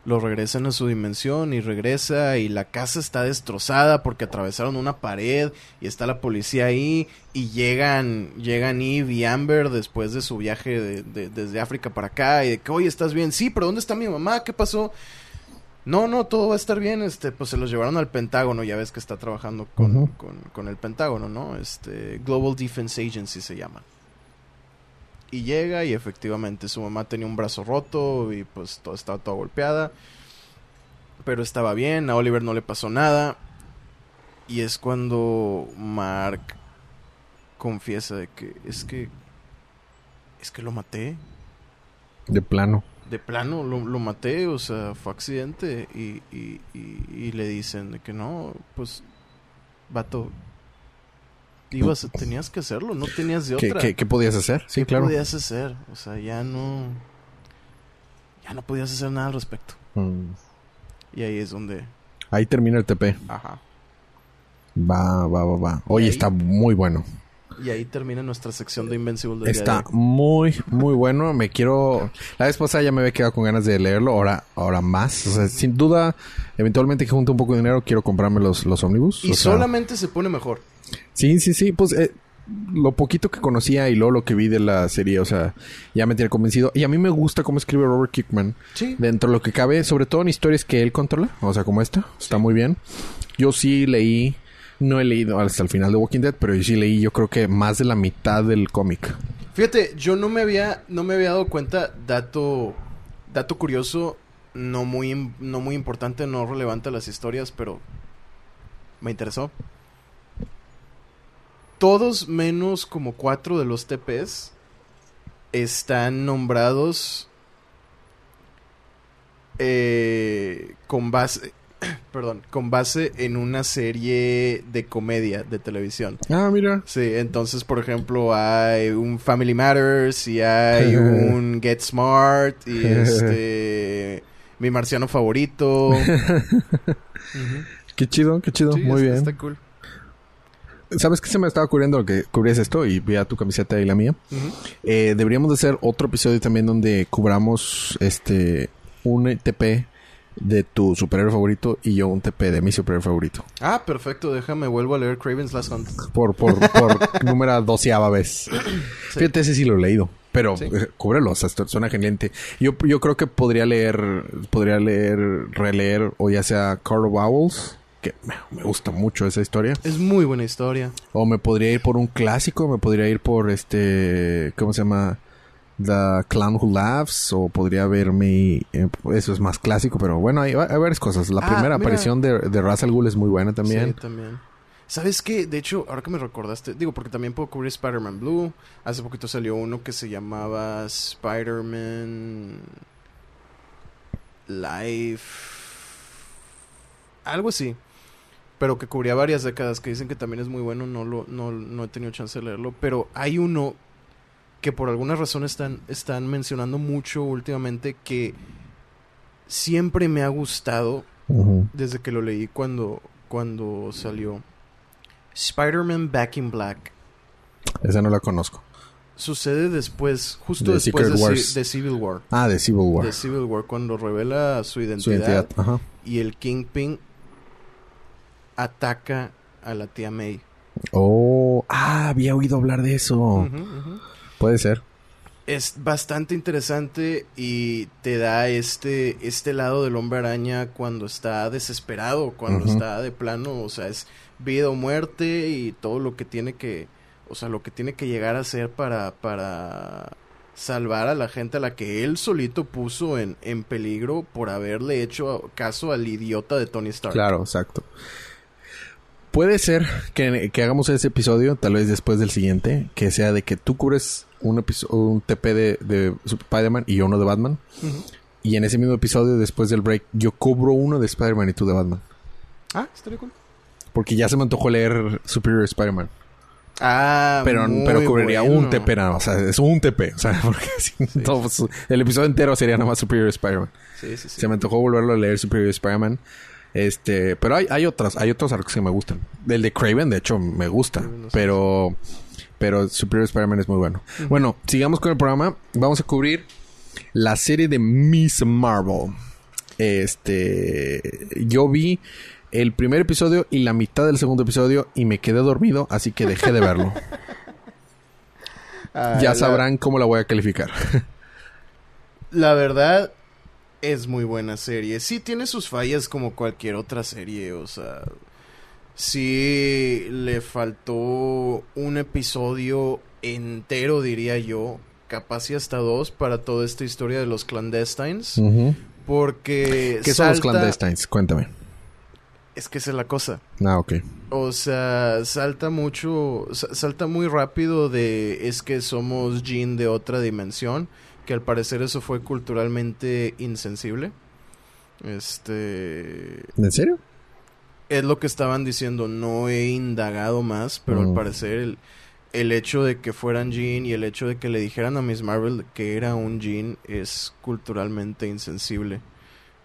Lo regresan a su dimensión y regresa y la casa está destrozada porque atravesaron una pared y está la policía ahí y llegan llegan Eve y Amber después de su viaje de, desde África para acá y de que oye estás bien sí pero dónde está mi mamá qué pasó no, no, todo va a estar bien. Este, pues se los llevaron al Pentágono. Ya ves que está trabajando con, con, el Pentágono, ¿no? Este, Global Defense Agency se llama. Y llega y efectivamente su mamá tenía un brazo roto y pues todo, estaba toda golpeada. Pero estaba bien, a Oliver no le pasó nada. Y es cuando Mark confiesa de que es que es que lo maté. De plano de plano lo, lo, maté, o sea, fue accidente y, y, y, le dicen de que no, pues, vato, ibas, tenías que hacerlo, no tenías de otra. ¿Qué, qué, podías hacer? Sí, claro. ¿Qué podías hacer? O sea, ya no, ya no podías hacer nada al respecto. Mm. Y ahí es donde... Ahí termina el TP. Ajá. Va, va, va, va. Oye, está muy bueno. Y ahí termina nuestra sección de Invincible. Del Está muy, muy bueno. Me quiero... La vez pasada ya me había quedado con ganas de leerlo. Ahora, ahora más. O sea, sin duda, eventualmente que junte un poco de dinero, quiero comprarme los, los ómnibus. Y solamente se pone mejor. Sí, sí, sí. Pues... Eh, lo poquito que conocía y luego lo que vi de la serie, o sea, ya me tiene convencido. Y a mí me gusta cómo escribe Robert Kickman. Sí. Dentro de lo que cabe, sobre todo en historias que él controla, o sea, como esta, está muy bien. Yo sí leí no he leído hasta el final de Walking Dead, pero yo sí leí, yo creo que más de la mitad del cómic. Fíjate, yo no me había, no me había dado cuenta, dato, dato curioso, no muy, no muy importante, no relevante a las historias, pero me interesó. Todos menos como cuatro de los TPs están nombrados eh, con base *coughs* perdón, con base en una serie de comedia de televisión. Ah, mira. Sí, entonces, por ejemplo, hay un Family Matters y hay *laughs* un Get Smart y *laughs* este mi marciano favorito. *laughs* Qué chido, qué chido, muy bien. Está cool. ¿Sabes qué se me estaba ocurriendo que cubrías esto y vea tu camiseta y la mía? Eh, deberíamos de hacer otro episodio también donde cubramos este un TP de tu superhéroe favorito y yo un TP de mi superhéroe favorito. Ah, perfecto. Déjame, vuelvo a leer Craven's Last Hunt. Por, por, por *laughs* número doceava vez. Fíjate, ese sí lo he leído. Pero eh, cúbrelo, o sea, suena genial. Yo, yo creo que podría leer, podría leer, releer, o ya sea Carl Bowles, que me gusta mucho esa historia. Es muy buena historia. O me podría ir por un clásico, me podría ir por este, ¿cómo se llama? The Clown Who Laughs o podría verme eh, eso es más clásico pero bueno hay, hay varias cosas la ah, primera aparición de, de Russell Gould es muy buena también sí también ¿Sabes qué? De hecho, ahora que me recordaste, digo, porque también puedo cubrir Spider-Man Blue. Hace poquito salió uno que se llamaba Spider-Man Life. Algo así. Pero que cubría varias décadas, que dicen que también es muy bueno. No, lo, no, no he tenido chance de leerlo. Pero hay uno que por alguna razón están, están mencionando mucho últimamente que siempre me ha gustado desde que lo leí cuando, cuando salió. Spider-Man Back in Black. Esa no la conozco. Sucede después, justo después de, Civil War. Ah, de Civil War. De Civil War, cuando revela su identidad, y el Kingpin ataca a la tía May. Oh, ah, había oído hablar de eso. Puede ser. Es bastante interesante y te da este, este lado del hombre araña cuando está desesperado, cuando está de plano, o sea, es vida o muerte y todo lo que tiene que, o sea, lo que tiene que llegar a hacer para, para salvar a la gente a la que él solito puso en, en peligro por haberle hecho caso al idiota de Tony Stark. Claro, exacto. Puede ser que, hagamos ese episodio, tal vez después del siguiente, que sea de que tú cubres un, un TP de, de Spider-Man y yo uno de Batman. Y en ese mismo episodio, después del break, yo cubro uno de Spider-Man y tú de Batman. Ah, estaría cool. Porque ya se me antojó leer Superior Spider-Man. Ah, pero, pero cubriría un TP nada más. O sea, es un TP. O sea, *laughs* porque pues, el episodio entero sería nada más Superior Spider-Man. Sí, sí, sí. Se me antojó volverlo a leer Superior Spider-Man. Este, pero hay, hay otras, hay otros arcos que me gustan. El de Craven, de hecho, me gusta. pero, pero Superior Spider-Man es muy bueno. Bueno, sigamos con el programa. Vamos a cubrir la serie de Miss Marvel. Este, yo vi el primer episodio y la mitad del segundo episodio y me quedé dormido, así que dejé de verlo. *laughs* ya sabrán cómo la voy a calificar. la verdad, es muy buena serie. Sí tiene sus fallas como cualquier otra serie, o sea, sí le faltó un episodio entero, diría yo, capaz y hasta dos para toda esta historia de los clandestines. Porque... ¿Qué son los clandestines? Cuéntame. Es que esa es la cosa. Ah, ok. O sea, salta mucho, salta muy rápido de es que somos Jean de otra dimensión que al parecer eso fue culturalmente insensible. Este... ¿En serio? Es lo que estaban diciendo, no he indagado más, pero al mm. parecer el, el hecho de que fueran Jean y el hecho de que le dijeran a Miss Marvel que era un Jean es culturalmente insensible.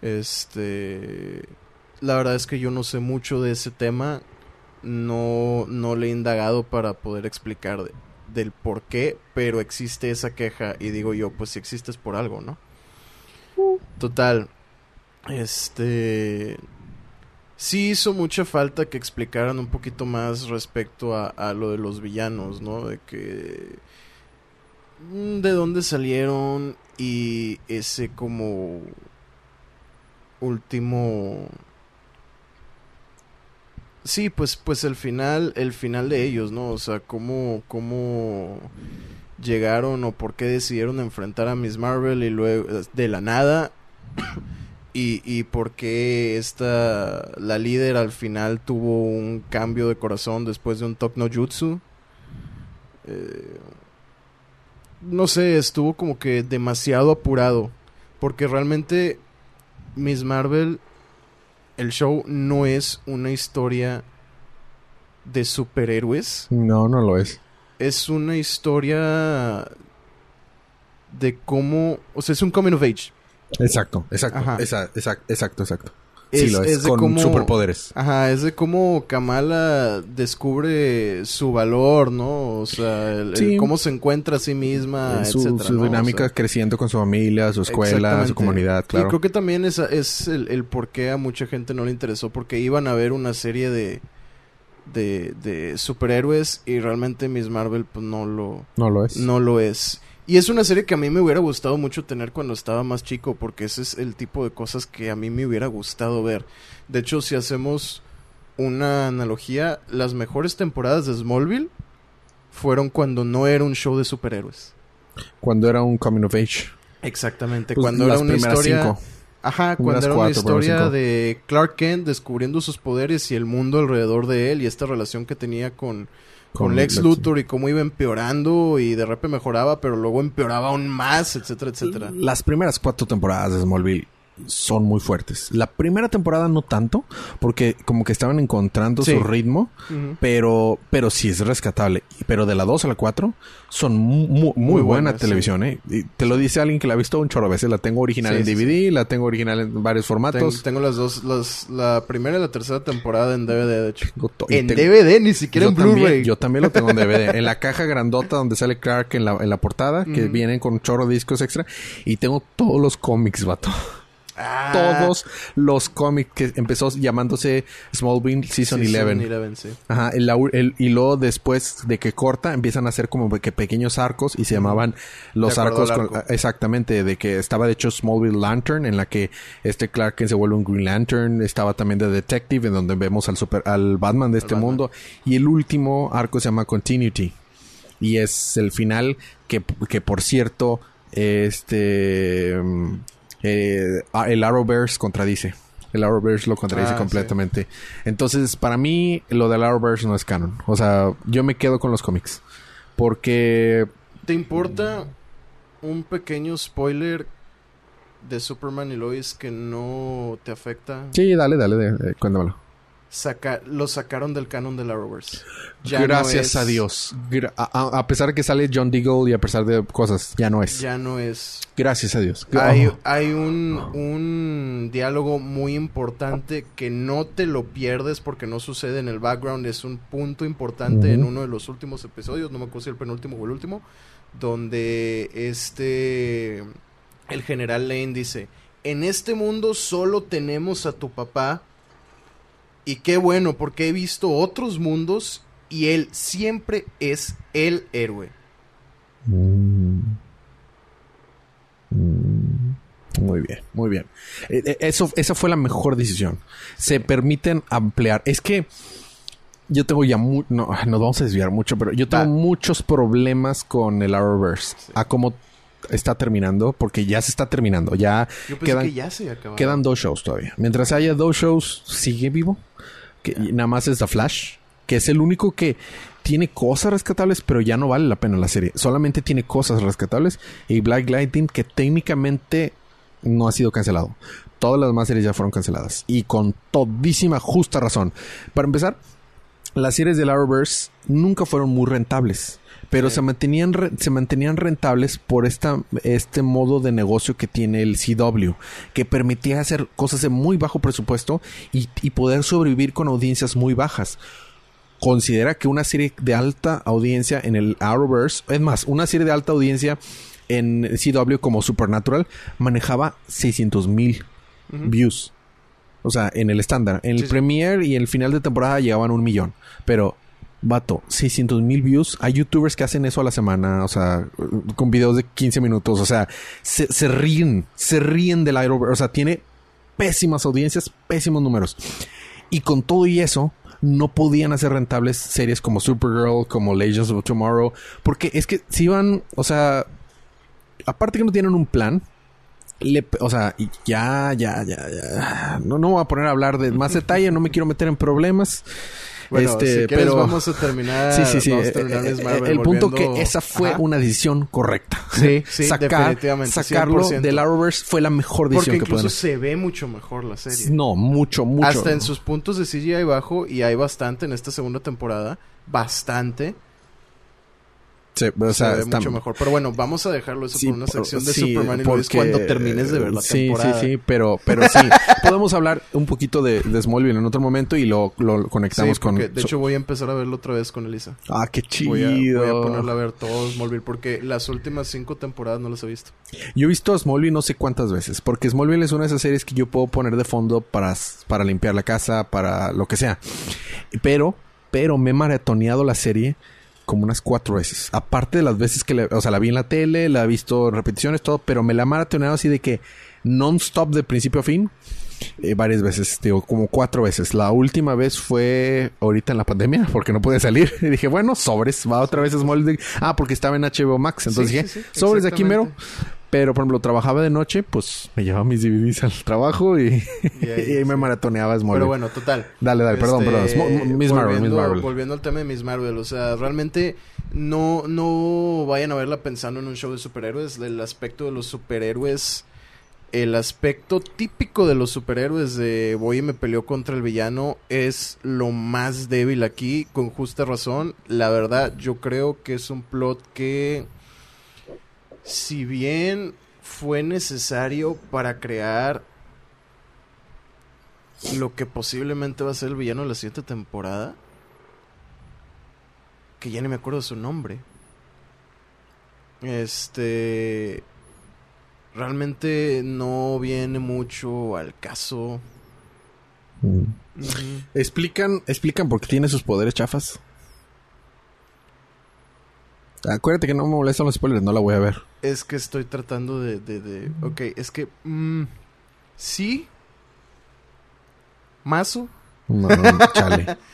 Este... La verdad es que yo no sé mucho de ese tema. No, no le he indagado para poder explicar del por qué, pero existe esa queja y digo yo, pues si existe es por algo, ¿no? Total, este... Sí hizo mucha falta que explicaran un poquito más respecto a, a lo de los villanos, ¿no? De que... Mm, de dónde salieron y ese como último Sí, pues, pues el final, el final de ellos, ¿no? O sea, cómo, cómo llegaron o por qué decidieron enfrentar a Miss Marvel y luego de la nada *coughs* y, y por qué esta la líder al final tuvo un cambio de corazón después de un Tok no Jutsu. Eh, no sé, estuvo como que demasiado apurado porque realmente Miss Marvel el show no es una historia de superhéroes. No, no lo es. Es una historia de cómo, o sea, es un coming of age. Exacto, exacto, exacto, exacto. Sí, lo es, con superpoderes. Ajá, es de cómo Kamala descubre su valor, ¿no? O sea, cómo se encuentra a sí misma, su, Su dinámica creciendo con su familia, su escuela, su comunidad, claro. Y creo que también es, es el, el por qué a mucha gente no le interesó, porque iban a ver una serie de, de, de superhéroes y realmente Miss Marvel pues no lo... No lo es. No lo es. Y es una serie que a mí me hubiera gustado mucho tener cuando estaba más chico, porque ese es el tipo de cosas que a mí me hubiera gustado ver. De hecho, si hacemos una analogía, las mejores temporadas de Smallville fueron cuando no era un show de superhéroes. Cuando era un coming of age. Exactamente, pues cuando era una historia... Ajá, cuando Unas era cuatro, una historia cinco. de Clark Kent descubriendo sus poderes y el mundo alrededor de él y esta relación que tenía con, con, Con Lex Lex. Luthor y cómo iba empeorando y de repente mejoraba, pero luego empeoraba aún más, etcétera, etcétera. Las primeras cuatro temporadas de Smallville son muy fuertes. La primera temporada no tanto, porque como que estaban encontrando Sí. su ritmo, Ujú. pero, pero sí es rescatable. Pero de la 2 a la 4 son mu- mu- muy, Muy buena buenas, televisión, ¿eh? Y te lo dice alguien que la ha visto un chorro veces. La tengo original Sí, en sí, DVD, la tengo original en varios formatos. tengo las dos, las, la primera y la tercera temporada en DVD, de hecho. Tengo En te- DVD, ni siquiera en Blu-ray. yo también lo tengo en DVD. en la *laughs* caja grandota donde sale Clark en la, en la portada, que Ujú. vienen con un chorro de discos extra. Y tengo todos los cómics, vato. Ah, Todos los cómics que empezó llamándose Smallville Season sí, 11. Season 11, sí. Ajá, el, el- y luego después de que corta empiezan a hacer como que pequeños arcos y se llamaban los arcos con- exactamente de que estaba de hecho Smallville Lantern en la que este Clark Kent se vuelve un Green Lantern, estaba también de Detective en donde vemos al super al Batman de este Batman. mundo y el último arco se llama Continuity y es el final que, que por cierto este mm, eh, el Arrowverse contradice el Arrowverse lo contradice Ah, completamente. Entonces, para mí, lo del Arrowverse no es canon. O sea, yo me quedo con los cómics. Porque... ¿Te importa un pequeño spoiler de Superman y Lois que no te afecta? Sí, dale, dale, de- cuéntamelo. Saca, lo sacaron del canon del Arrowverse. Ya no Gracias es- a Dios. Gra- a, pesar de que sale John Deagle y a pesar de cosas, ya no es. Ya no es. Gracias a Dios. Hay, Oh. hay un, un diálogo muy importante que no te lo pierdes porque no sucede en el background. Es un punto importante en uno de los últimos episodios, no me acuerdo si el penúltimo o el último, donde este el general Lane dice, en este mundo solo tenemos a tu papá y qué bueno porque he visto otros mundos y él siempre es el héroe. Mm. Mm. Muy bien, muy bien. Eh, eh, Eso, esa fue la mejor decisión. Se permiten ampliar. Es que yo tengo ya mu no, nos vamos a desviar mucho, pero yo tengo muchos problemas con el Arrowverse. Sí. A cómo está terminando, porque ya se está terminando. Ya Yo pensé quedan, que ya se quedan dos shows todavía. Mientras haya dos shows, sigue vivo. Que nada más es The Flash, que es el único que tiene cosas rescatables, pero ya no vale la pena la serie. Solamente tiene cosas rescatables. Y Black Lightning, que técnicamente no ha sido cancelado. Todas las demás series ya fueron canceladas. Y con todísima justa razón. Para empezar, las series del Arrowverse nunca fueron muy rentables. Pero Sí. se mantenían re- se mantenían rentables por esta, este modo de negocio que tiene el CW, que permitía hacer cosas de muy bajo presupuesto y, y poder sobrevivir con audiencias muy bajas. Considera que una serie de alta audiencia en el Arrowverse, es más, una serie de alta audiencia en CW como Supernatural manejaba 600 mil views. O sea, en el estándar. En el Sí, sí. Premiere y el final de temporada llegaban un millón. Pero, vato, 600 mil views. Hay youtubers que hacen eso a la semana. O sea, con videos de 15 minutos. O sea, se, ríen. Se ríen del Arrowverse. O sea, tiene pésimas audiencias, pésimos números. Y con todo y eso, no podían hacer rentables series como Supergirl, como Legends of Tomorrow. Porque es que si iban, o sea, aparte que no tienen un plan, o sea, ya, ya, ya, ya. No, no voy a poner a hablar de más detalle, no me quiero meter en problemas. Bueno, este, si quieres pero vamos a terminar. sí, sí, sí. vamos a eh, terminar eh, Marvel el punto volviendo- que esa fue Ajá. una decisión correcta. Sí, sí, *laughs* Sacar, definitivamente, sacarlo 100%. del Arrowverse fue la mejor decisión Porque que incluso se ve mucho mejor la serie. No, mucho, mucho. Hasta en sus puntos de CGI bajo, y hay bastante en esta segunda temporada, bastante, Sí, o sea, se ve está- mucho mejor. Pero bueno, vamos a dejarlo eso Sí, por una sección de sí, Superman y porque- cuando termines de ver la sí, temporada. Sí, sí, pero, pero sí. *laughs* Podemos hablar un poquito de, de Smallville en otro momento y lo, lo conectamos Sí, con... de hecho voy a empezar a verlo otra vez con Elisa. Ah, qué chido. Voy a, voy a ponerla a ver todo Smallville porque las últimas cinco temporadas no las he visto. Yo he visto Smallville no sé cuántas veces, porque Smallville es una de esas series que yo puedo poner de fondo para, para limpiar la casa, para lo que sea. Pero, pero me he maratoneado la serie como unas cuatro veces. Aparte de las veces que, le- o sea, la vi en la tele, la he visto en repeticiones, todo, pero me la he maratoneado así de que non-stop de principio a fin. eh, varias veces, digo, como cuatro veces. La última vez fue ahorita en la pandemia, *laughs* porque no pude salir. *laughs* Y dije, bueno, sobres, va otra vez Smallville. Ah, porque estaba en HBO Max. Entonces Sí, dije, sí, sí, sobres de aquí mero. Pero, por ejemplo, trabajaba de noche, pues me llevaba mis DVDs al trabajo y, Y ahí, *laughs* y ahí me maratoneaba Smallville. Pero bueno, total. Dale, dale, perdón, Este, perdón. Sm- Miss Marvel, Miss Marvel. Volviendo al tema de Miss Marvel, o sea, realmente no, no vayan a verla pensando en un show de superhéroes. El aspecto de los superhéroes, el aspecto típico de los superhéroes de voy y me peleó contra el villano es lo más débil aquí, con justa razón. La verdad, yo creo que es un plot que, si bien fue necesario para crear lo que posiblemente va a ser el villano de la siguiente temporada. Que ya ni me acuerdo de su nombre. Este. Realmente no viene mucho al caso. Mm. Explican, explican por qué tiene sus poderes chafas. Acuérdate que no me molestan los spoilers, no la voy a ver. Es que estoy tratando de. de, de- ok, es que. mm, sí. Mazo. No, chale. *laughs*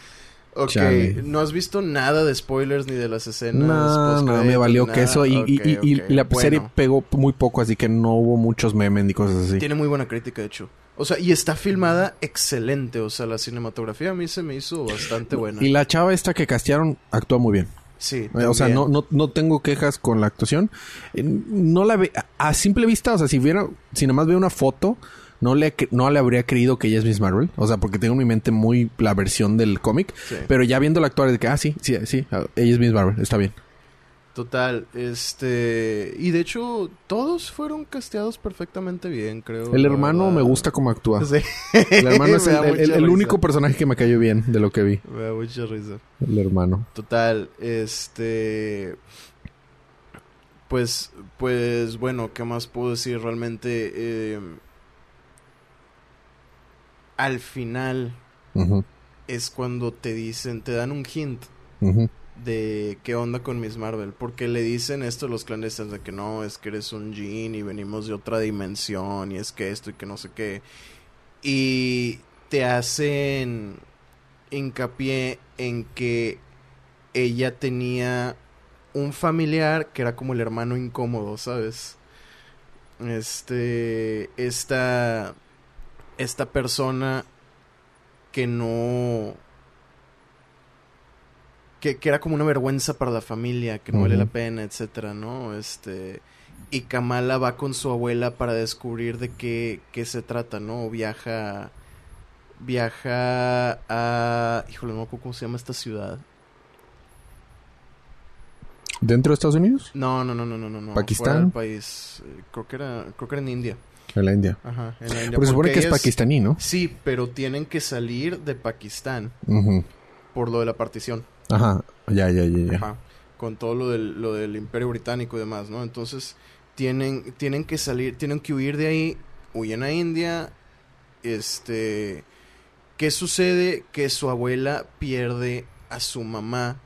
Ok, Chale. no has visto nada de spoilers ni de las escenas. No, no, me valió nada? queso. Y, y- y- y la bueno. serie pegó muy poco, así que no hubo muchos memes ni cosas así. Tiene muy buena crítica, de hecho. O sea, y está filmada excelente. O sea, la cinematografía a mí se me hizo bastante buena. Y la chava esta que castearon actúa muy bien. Sí, Eh, O sea, no, no, no tengo quejas con la actuación. Eh, No la ve a, simple vista, o sea, si viera, si nomás veo una foto, no le, no le habría creído que ella es Miss Marvel. O sea, porque tengo en mi mente muy la versión del cómic. Sí. Pero ya viendo la actuar de que, ah, sí, sí, sí, ah, ella es Miss Marvel, está bien. Total, este... Y de hecho, todos fueron casteados perfectamente bien, creo. El hermano verdad. me gusta cómo actúa. Sí. El hermano *laughs* es el, único personaje que me cayó bien de lo que vi. Me da mucha risa. El hermano. Total, este... Pues, pues, bueno, ¿qué más puedo decir? Realmente, eh, al final es cuando te dicen, te dan un hint. De qué onda con Miss Marvel. Porque le dicen esto a los clandestinos de que no, es que eres un Jean y venimos de otra dimensión y es que esto y que no sé qué. Y te hacen hincapié en que ella tenía un familiar que era como el hermano incómodo, ¿sabes? Este, esta, esta persona que no, que, que era como una vergüenza para la familia, que no vale la pena, etcétera, ¿no? Este, y Kamala va con su abuela para descubrir de qué, qué se trata, ¿no? Viaja, viaja a, híjole, no me acuerdo cómo se llama esta ciudad. ¿Dentro de Estados Unidos? No, no, no, no, no, no. ¿Pakistán? Fuera del país. Creo que era, creo que era en India. En la India. Ajá, en la India. Porque se supone que es pakistaní, ¿no? Sí, pero tienen que salir de Pakistán por lo de la partición. Ajá. Ya, ya, ya, ya. Con todo lo del, lo del imperio británico y demás, ¿no? Entonces, tienen, tienen que salir, tienen que huir de ahí, huyen a India. Este. ¿Qué sucede? Que su abuela pierde a su mamá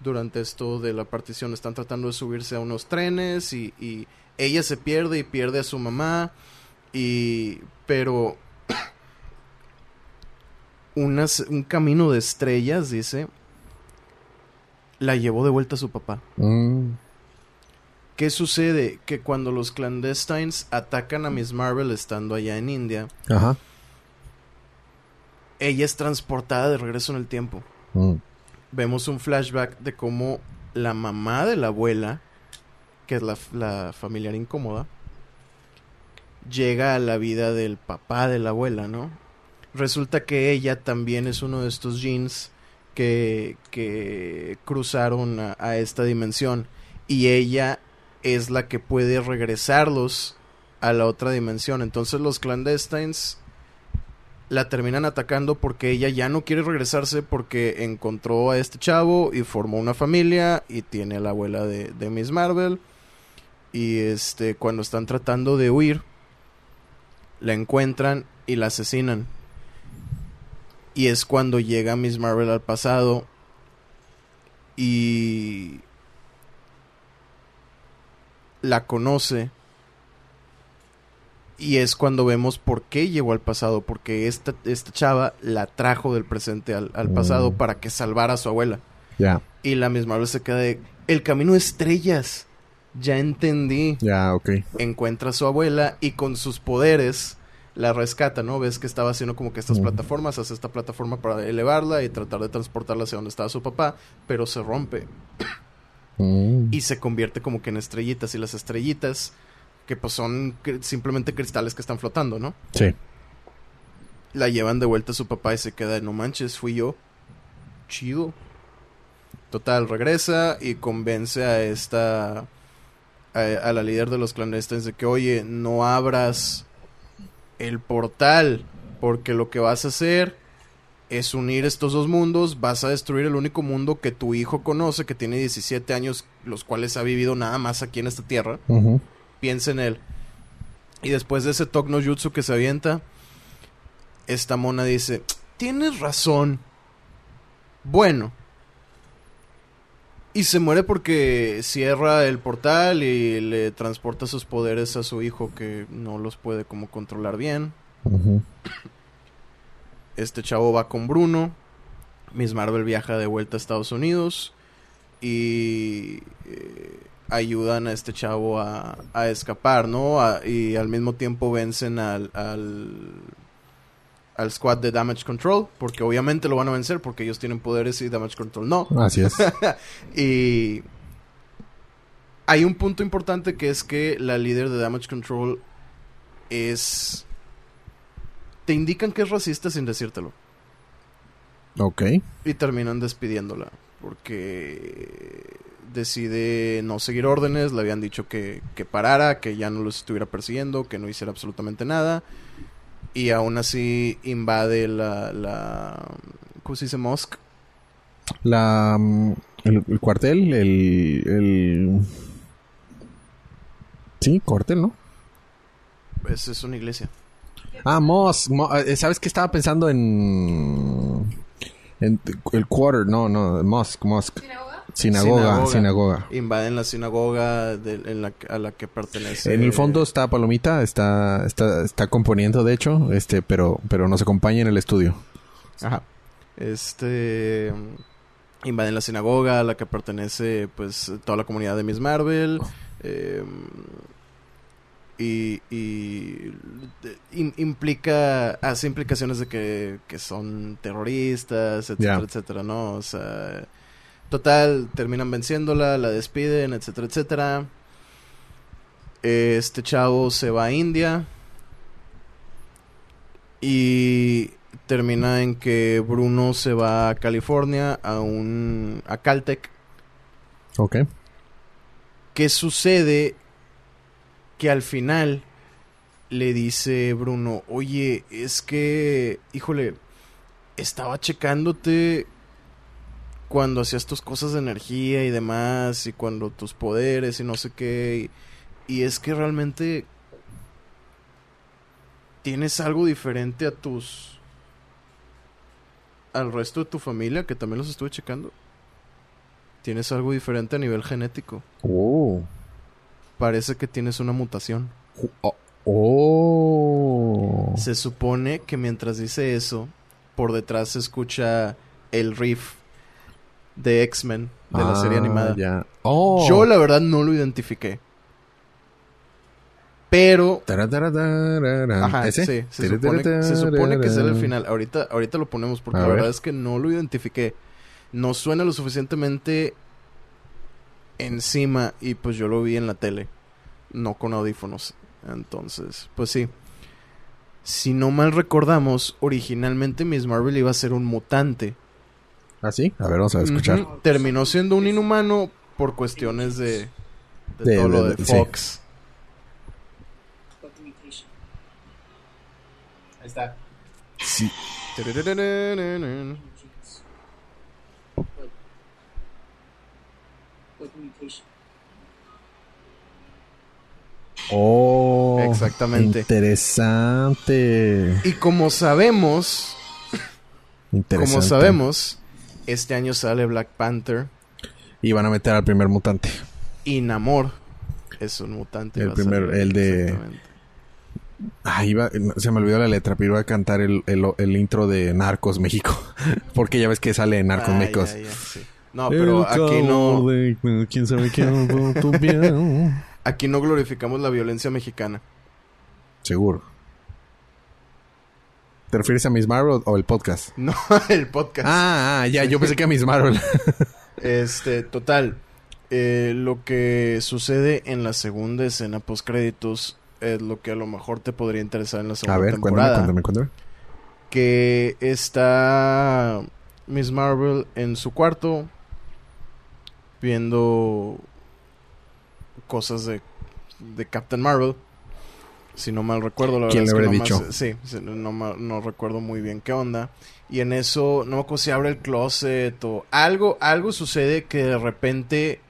durante esto de la partición. Están tratando de subirse a unos trenes y, y ella se pierde y pierde a su mamá. Y. Pero. *clears throat* unas, un camino de estrellas, dice. La llevó de vuelta a su papá. Mm. ¿Qué sucede? Que cuando los clandestines atacan a Miss Marvel estando allá en India, Ajá. ella es transportada de regreso en el tiempo. Mm. Vemos un flashback de cómo la mamá de la abuela, que es la, la familiar incómoda, llega a la vida del papá de la abuela, ¿no? Resulta que ella también es uno de estos jeans que, que cruzaron a, esta dimensión y ella es la que puede regresarlos a la otra dimensión. Entonces los clandestines la terminan atacando porque ella ya no quiere regresarse porque encontró a este chavo y formó una familia y tiene a la abuela de, de Miss Marvel. Y este, cuando están tratando de huir, la encuentran y la asesinan. Y es cuando llega Miss Marvel al pasado y la conoce. Y es cuando vemos por qué llegó al pasado. Porque esta, esta chava la trajo del presente al, al pasado Mm. para que salvara a su abuela. Ya. Y la misma Marvel se queda de... El camino de estrellas. Ya entendí. Ya, ok. Encuentra a su abuela y con sus poderes la rescata, ¿no? Ves que estaba haciendo como que estas plataformas, hace esta plataforma para elevarla y tratar de transportarla hacia donde estaba su papá, pero se rompe Mm. y se convierte como que en estrellitas y las estrellitas que pues son simplemente cristales que están flotando, ¿no? Sí. La llevan de vuelta a su papá y se queda, no manches, fui yo. Chido. Total, regresa y convence a esta. a, a la líder de los clandestinos de que, oye, no abras el portal. Porque lo que vas a hacer es unir estos dos mundos. Vas a destruir el único mundo que tu hijo conoce, que tiene 17 años, los cuales ha vivido nada más aquí en esta tierra piensa en él. Y después de ese Tok no Jutsu que se avienta, esta mona dice, tienes razón. Bueno. Y se muere porque cierra el portal y le transporta sus poderes a su hijo que no los puede como controlar bien. Este chavo va con Bruno. Miss Marvel viaja de vuelta a Estados Unidos. Y eh, ayudan a este chavo a, a escapar, ¿no? A- y al mismo tiempo vencen al, al, al squad de Damage Control. Porque obviamente lo van a vencer porque ellos tienen poderes y Damage Control no. Así es. *laughs* Y hay un punto importante que es que la líder de Damage Control es... Te indican que es racista sin decírtelo. ok. Y terminan despidiéndola. Porque decide no seguir órdenes. Le habían dicho que, que parara, que ya no los estuviera persiguiendo, que no hiciera absolutamente nada. Y aún así invade la... la ¿Cómo se dice? Mosque. La, mm, el, el cuartel, el, el... Sí, cuartel, ¿no? Es, es una iglesia. Ah, Moss. Mo- eh, ¿Sabes qué estaba pensando en... En el quarter, no, no, mosque, mosque. ¿Sinagoga? Sinagoga, Sinagoga. sinagoga. Invaden la sinagoga de- en la, a la que pertenece. En el fondo está Palomita, está, está, está componiendo, de hecho, este, pero, pero nos acompaña en el estudio. Ajá. Este. Invaden la sinagoga a la que pertenece, pues, toda la comunidad de Miss Marvel. eh, y. y implica. Hace implicaciones de que, que son terroristas, etcétera, etcétera, ¿no? O sea. Total, terminan venciéndola, la despiden, etcétera, etcétera. Este chavo se va a India. Y termina en que Bruno se va a California, a un. a Caltech. Ok. ¿Qué sucede? Que al final le dice Bruno, oye, es que, híjole, estaba checándote cuando hacías tus cosas de energía y demás, y cuando tus poderes y no sé qué, y, y es que realmente tienes algo diferente a tus... al resto de tu familia, que también los estuve checando. Tienes algo diferente a nivel genético. Oh. Parece que tienes una mutación. Oh. Oh. Se supone que mientras dice eso, por detrás se escucha el riff de X-Men de la serie Ah, animada. Ya. Oh. Yo la verdad no lo identifiqué. Pero. Ajá, ¿Ese? sí, se supone, se supone que es el final. Ahorita, ahorita lo ponemos porque A la ver. verdad es que no lo identifiqué. No suena lo suficientemente encima y pues yo lo vi en la tele, no con audífonos. Entonces, pues sí. Si no mal recordamos, originalmente Miss Marvel iba a ser un mutante. ¿Ah, sí? A ver, vamos a escuchar. Terminó siendo un inhumano por cuestiones de, de, De- todo lo de- sí. Fox. Mutation? Ahí está. Sí. Oh. Exactamente. Interesante. Y como sabemos, Interesante. como sabemos, este año sale Black Panther Y van a meter al primer mutante. y Namor es un mutante. El va a primer- salir, el de-. Ah, iba, se me olvidó la letra, pero iba a cantar el, el, el intro de Narcos México. *laughs* Porque ya ves que sale Narcos Ah, México. ya, ya, sí. No, pero aquí no, ¿Quién sabe quién tu bien? *laughs* aquí no glorificamos la violencia mexicana. Seguro. ¿Te refieres a Miss Marvel o el podcast? *laughs* No, el podcast. Ah, ah, ya, yo pensé que a Miss Marvel. *laughs* Este, total. eh, lo que sucede en la segunda escena post créditos es lo que a lo mejor te podría interesar en la a segunda ver, cuéntame, temporada. cuéntame, cuéntame. que está Miss Marvel en su cuarto viendo cosas de, de Captain Marvel. Si no mal recuerdo, la verdad ¿Quién es le que habría no dicho? sí, no, recuerdo muy bien qué onda. Y en eso, no me acuerdo si abre el closet o algo, algo sucede que de repente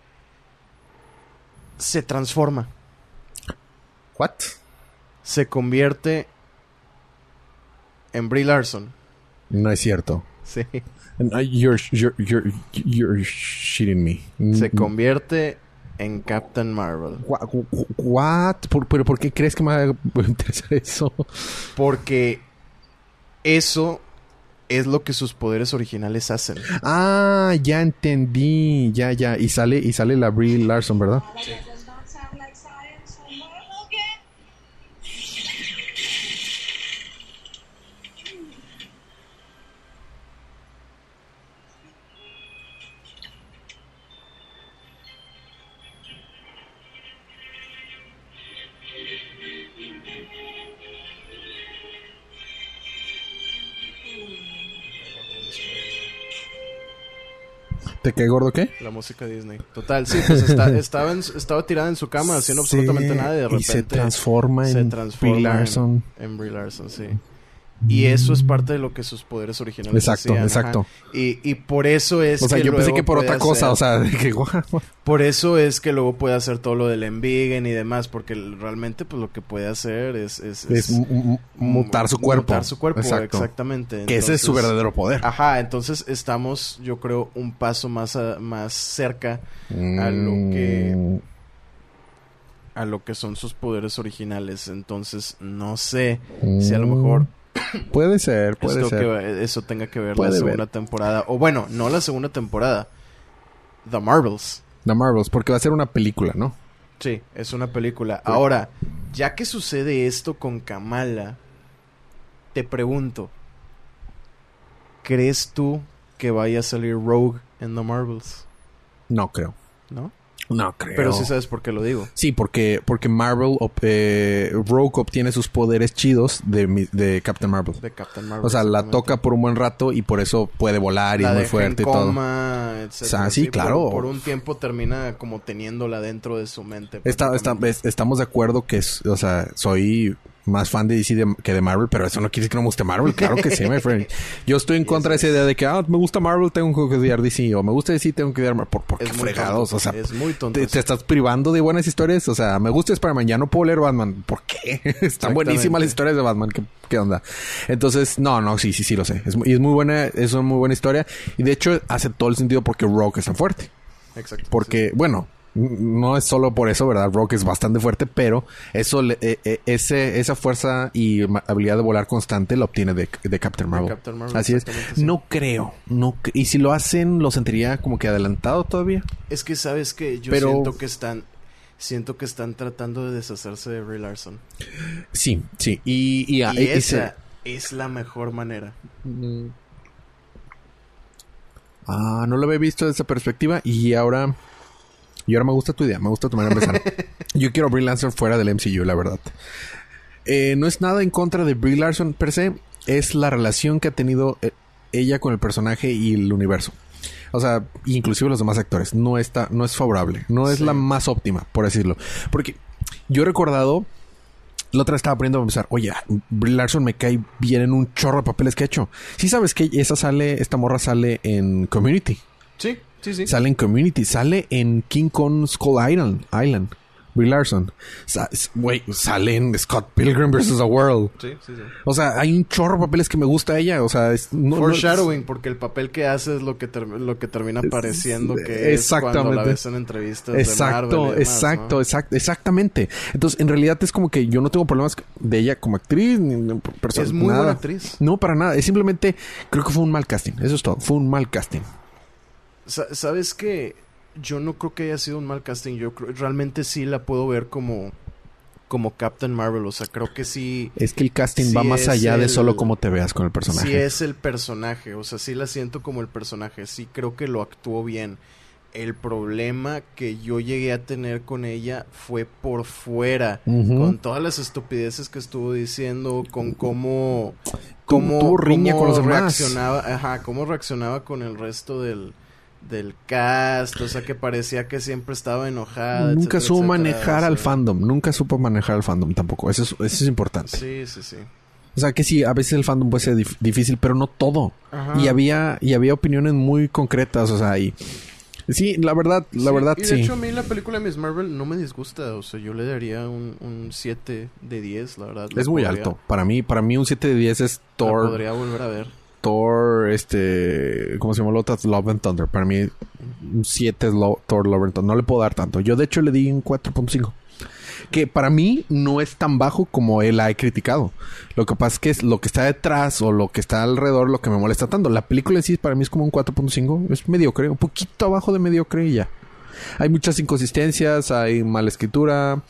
se transforma. ¿What? Se convierte en Brie Larson. No es cierto. Sí. You're, you're, you're, you're shitting me. se Mm, convierte en Captain Marvel. Wha- wha- What? ¿Por, pero ¿por qué crees que me va a interesar eso? Porque eso es lo que sus poderes originales hacen. Ah, ya entendí. Ya, ya. Y sale, y sale la Brie Larson, ¿verdad? That ¿Te cae gordo qué? La música Disney. Total, sí, pues está- *laughs* estaba, en- estaba tirada en su cama haciendo absolutamente nada y de repente Y se transforma se en transforma Brie Larson. En, en Brie Larson, sí. Y eso es parte de lo que sus poderes originales Exacto, hacían, exacto. Y, y por eso es O sea, que yo pensé que por otra cosa, o sea, de que. *laughs* Por eso es que luego puede hacer todo lo del Envigen y demás, porque realmente pues lo que puede hacer es... Es, es mu- mu- mutar su cuerpo. Mutar su cuerpo, Exacto. exactamente. Que ese es su verdadero poder. Ajá, entonces estamos, yo creo, un paso más, a- más cerca a lo que- Mm, a lo que son sus poderes originales. Entonces, no sé si a lo mejor Puede ser, puede esto ser. que- eso tenga que ver Puede la ver. segunda temporada. O bueno, no la segunda temporada. The Marvels. The Marvels, porque va a ser una película, ¿no? Sí, es una película. Ahora, ya que sucede esto con Kamala, te pregunto, ¿crees tú que vaya a salir Rogue en The Marvels? No creo. ¿No? No creo. Pero sí sabes por qué lo digo. Sí, porque, porque Marvel, eh, Rogue obtiene sus poderes chidos de, mi- de Captain Marvel. De Captain Marvel. O sea, la toca por un buen rato y por eso puede volar y la es muy fuerte y todo. etcétera. O sea, sí, claro. Por, un tiempo termina como teniéndola dentro de su mente. Está- está- prácticamente. es- estamos de acuerdo que, es- o sea, soy más fan de DC de- que de Marvel, pero eso no quiere decir que no me guste Marvel. Claro que sí, my friend. *laughs* Yo estoy en contra de esa idea de que, ah, me gusta Marvel, tengo que odiar DC. O me gusta DC, tengo que odiar Marvel. ¿Por, por qué fregados? tonto, O sea, es muy tonto te, estás privando de buenas historias. O sea, me gusta Spider-Man, ya no puedo leer Batman. ¿Por qué? *laughs* Están buenísimas las historias de Batman. ¿Qué, qué onda? Entonces, no, no, sí, sí, sí lo sé. Es, y es muy buena, es una muy buena historia. Y de hecho, hace todo el sentido porque Rogue es tan fuerte. Exacto. Porque, bueno, no es solo por eso, ¿verdad? Rock es bastante fuerte, pero eso, le- eh, eh, ese, esa fuerza y habilidad de volar constante la obtiene de, de Captain Marvel. Captain Marvel, Así es. sí. No creo. No, cre- y si lo hacen, lo sentiría como que adelantado todavía. Es que sabes que yo Pero- siento que están siento que están tratando de deshacerse de Brie Larson. Sí, sí. Y, y, Y, y- y se- esa es la mejor manera. Ah, no lo había visto desde esa perspectiva y ahora... Y ahora me gusta tu idea, me gusta tu manera de empezar. *laughs* Yo quiero a Brie Larson fuera del MCU, la verdad. Eh, no es nada en contra de Brie Larson per se, es la relación que ha tenido eh, ella con el personaje y el universo. O sea, inclusive los demás actores. No está, no es favorable. No es Sí. la más óptima, por decirlo. Porque yo he recordado, la otra vez estaba aprendiendo a pensar, oye, Brie Larson me cae bien en un chorro de papeles que ha hecho. Sí sabes que esa sale, esta morra sale en Community. Sí, sí, sí. Sale en Community, sale en King Kong Skull Island. Island. Brie Larson. Güey, sale en Scott Pilgrim vs. The World. Sí, sí, sí. O sea, hay un chorro de papeles que me gusta ella. O sea, es, no, no- Foreshadowing, porque el papel que hace es lo que, ter- lo que termina pareciendo que es cuando la Exactamente. ves en entrevistas de Exacto, Marvel y demás, exacto, ¿no? exacto, exactamente. Entonces, en realidad es como que yo no tengo problemas de ella como actriz, ni ni persona. Es muy nada. buena actriz. No, para nada. Es simplemente, creo que fue un mal casting. Eso es todo. Fue un mal casting. Sa- ¿Sabes que Yo no creo que haya sido un mal casting. Yo creo- realmente sí la puedo ver como, como Captain Marvel. O sea, creo que sí, Es que el casting Sí va más allá de solo cómo te veas con el personaje. sí es el personaje. O sea, sí la siento como el personaje. Sí creo que lo actuó bien. El problema que yo llegué a tener con ella fue por fuera. Con todas las estupideces que estuvo diciendo, con cómo... Cómo riña cómo con los demás. reaccionaba, ajá, cómo reaccionaba con el resto del, del cast, o sea que parecía que siempre estaba enojada. Nunca etcétera, supo etcétera, manejar o al fandom. Nunca supo manejar al fandom tampoco. Eso es, eso es importante. Sí, sí, sí. O sea que sí, a veces el fandom puede ser dif- difícil, pero no todo. Ajá. Y había, y había opiniones muy concretas, o sea, y... Sí, la verdad, la Sí, verdad y de sí. hecho a mí la película de Miss Marvel no me disgusta, o sea, yo le daría un, un 7 de 10, la verdad. la es muy podría- alto. Para mí, para mí un 7 de 10 es la Thor, podría volver a ver. Thor, este, ¿cómo se llama la otra? Love and Thunder. Para mí, un 7 es Lo- Thor, Love and Thunder. No le puedo dar tanto. Yo, de hecho, le di un 4.5. Que para mí no es tan bajo como él ha criticado. Lo que pasa es que es lo que está detrás o lo que está alrededor lo que me molesta tanto. La película en sí para mí es como un 4.5. Es mediocre, un poquito abajo de mediocre y ya. Hay muchas inconsistencias, hay mala escritura.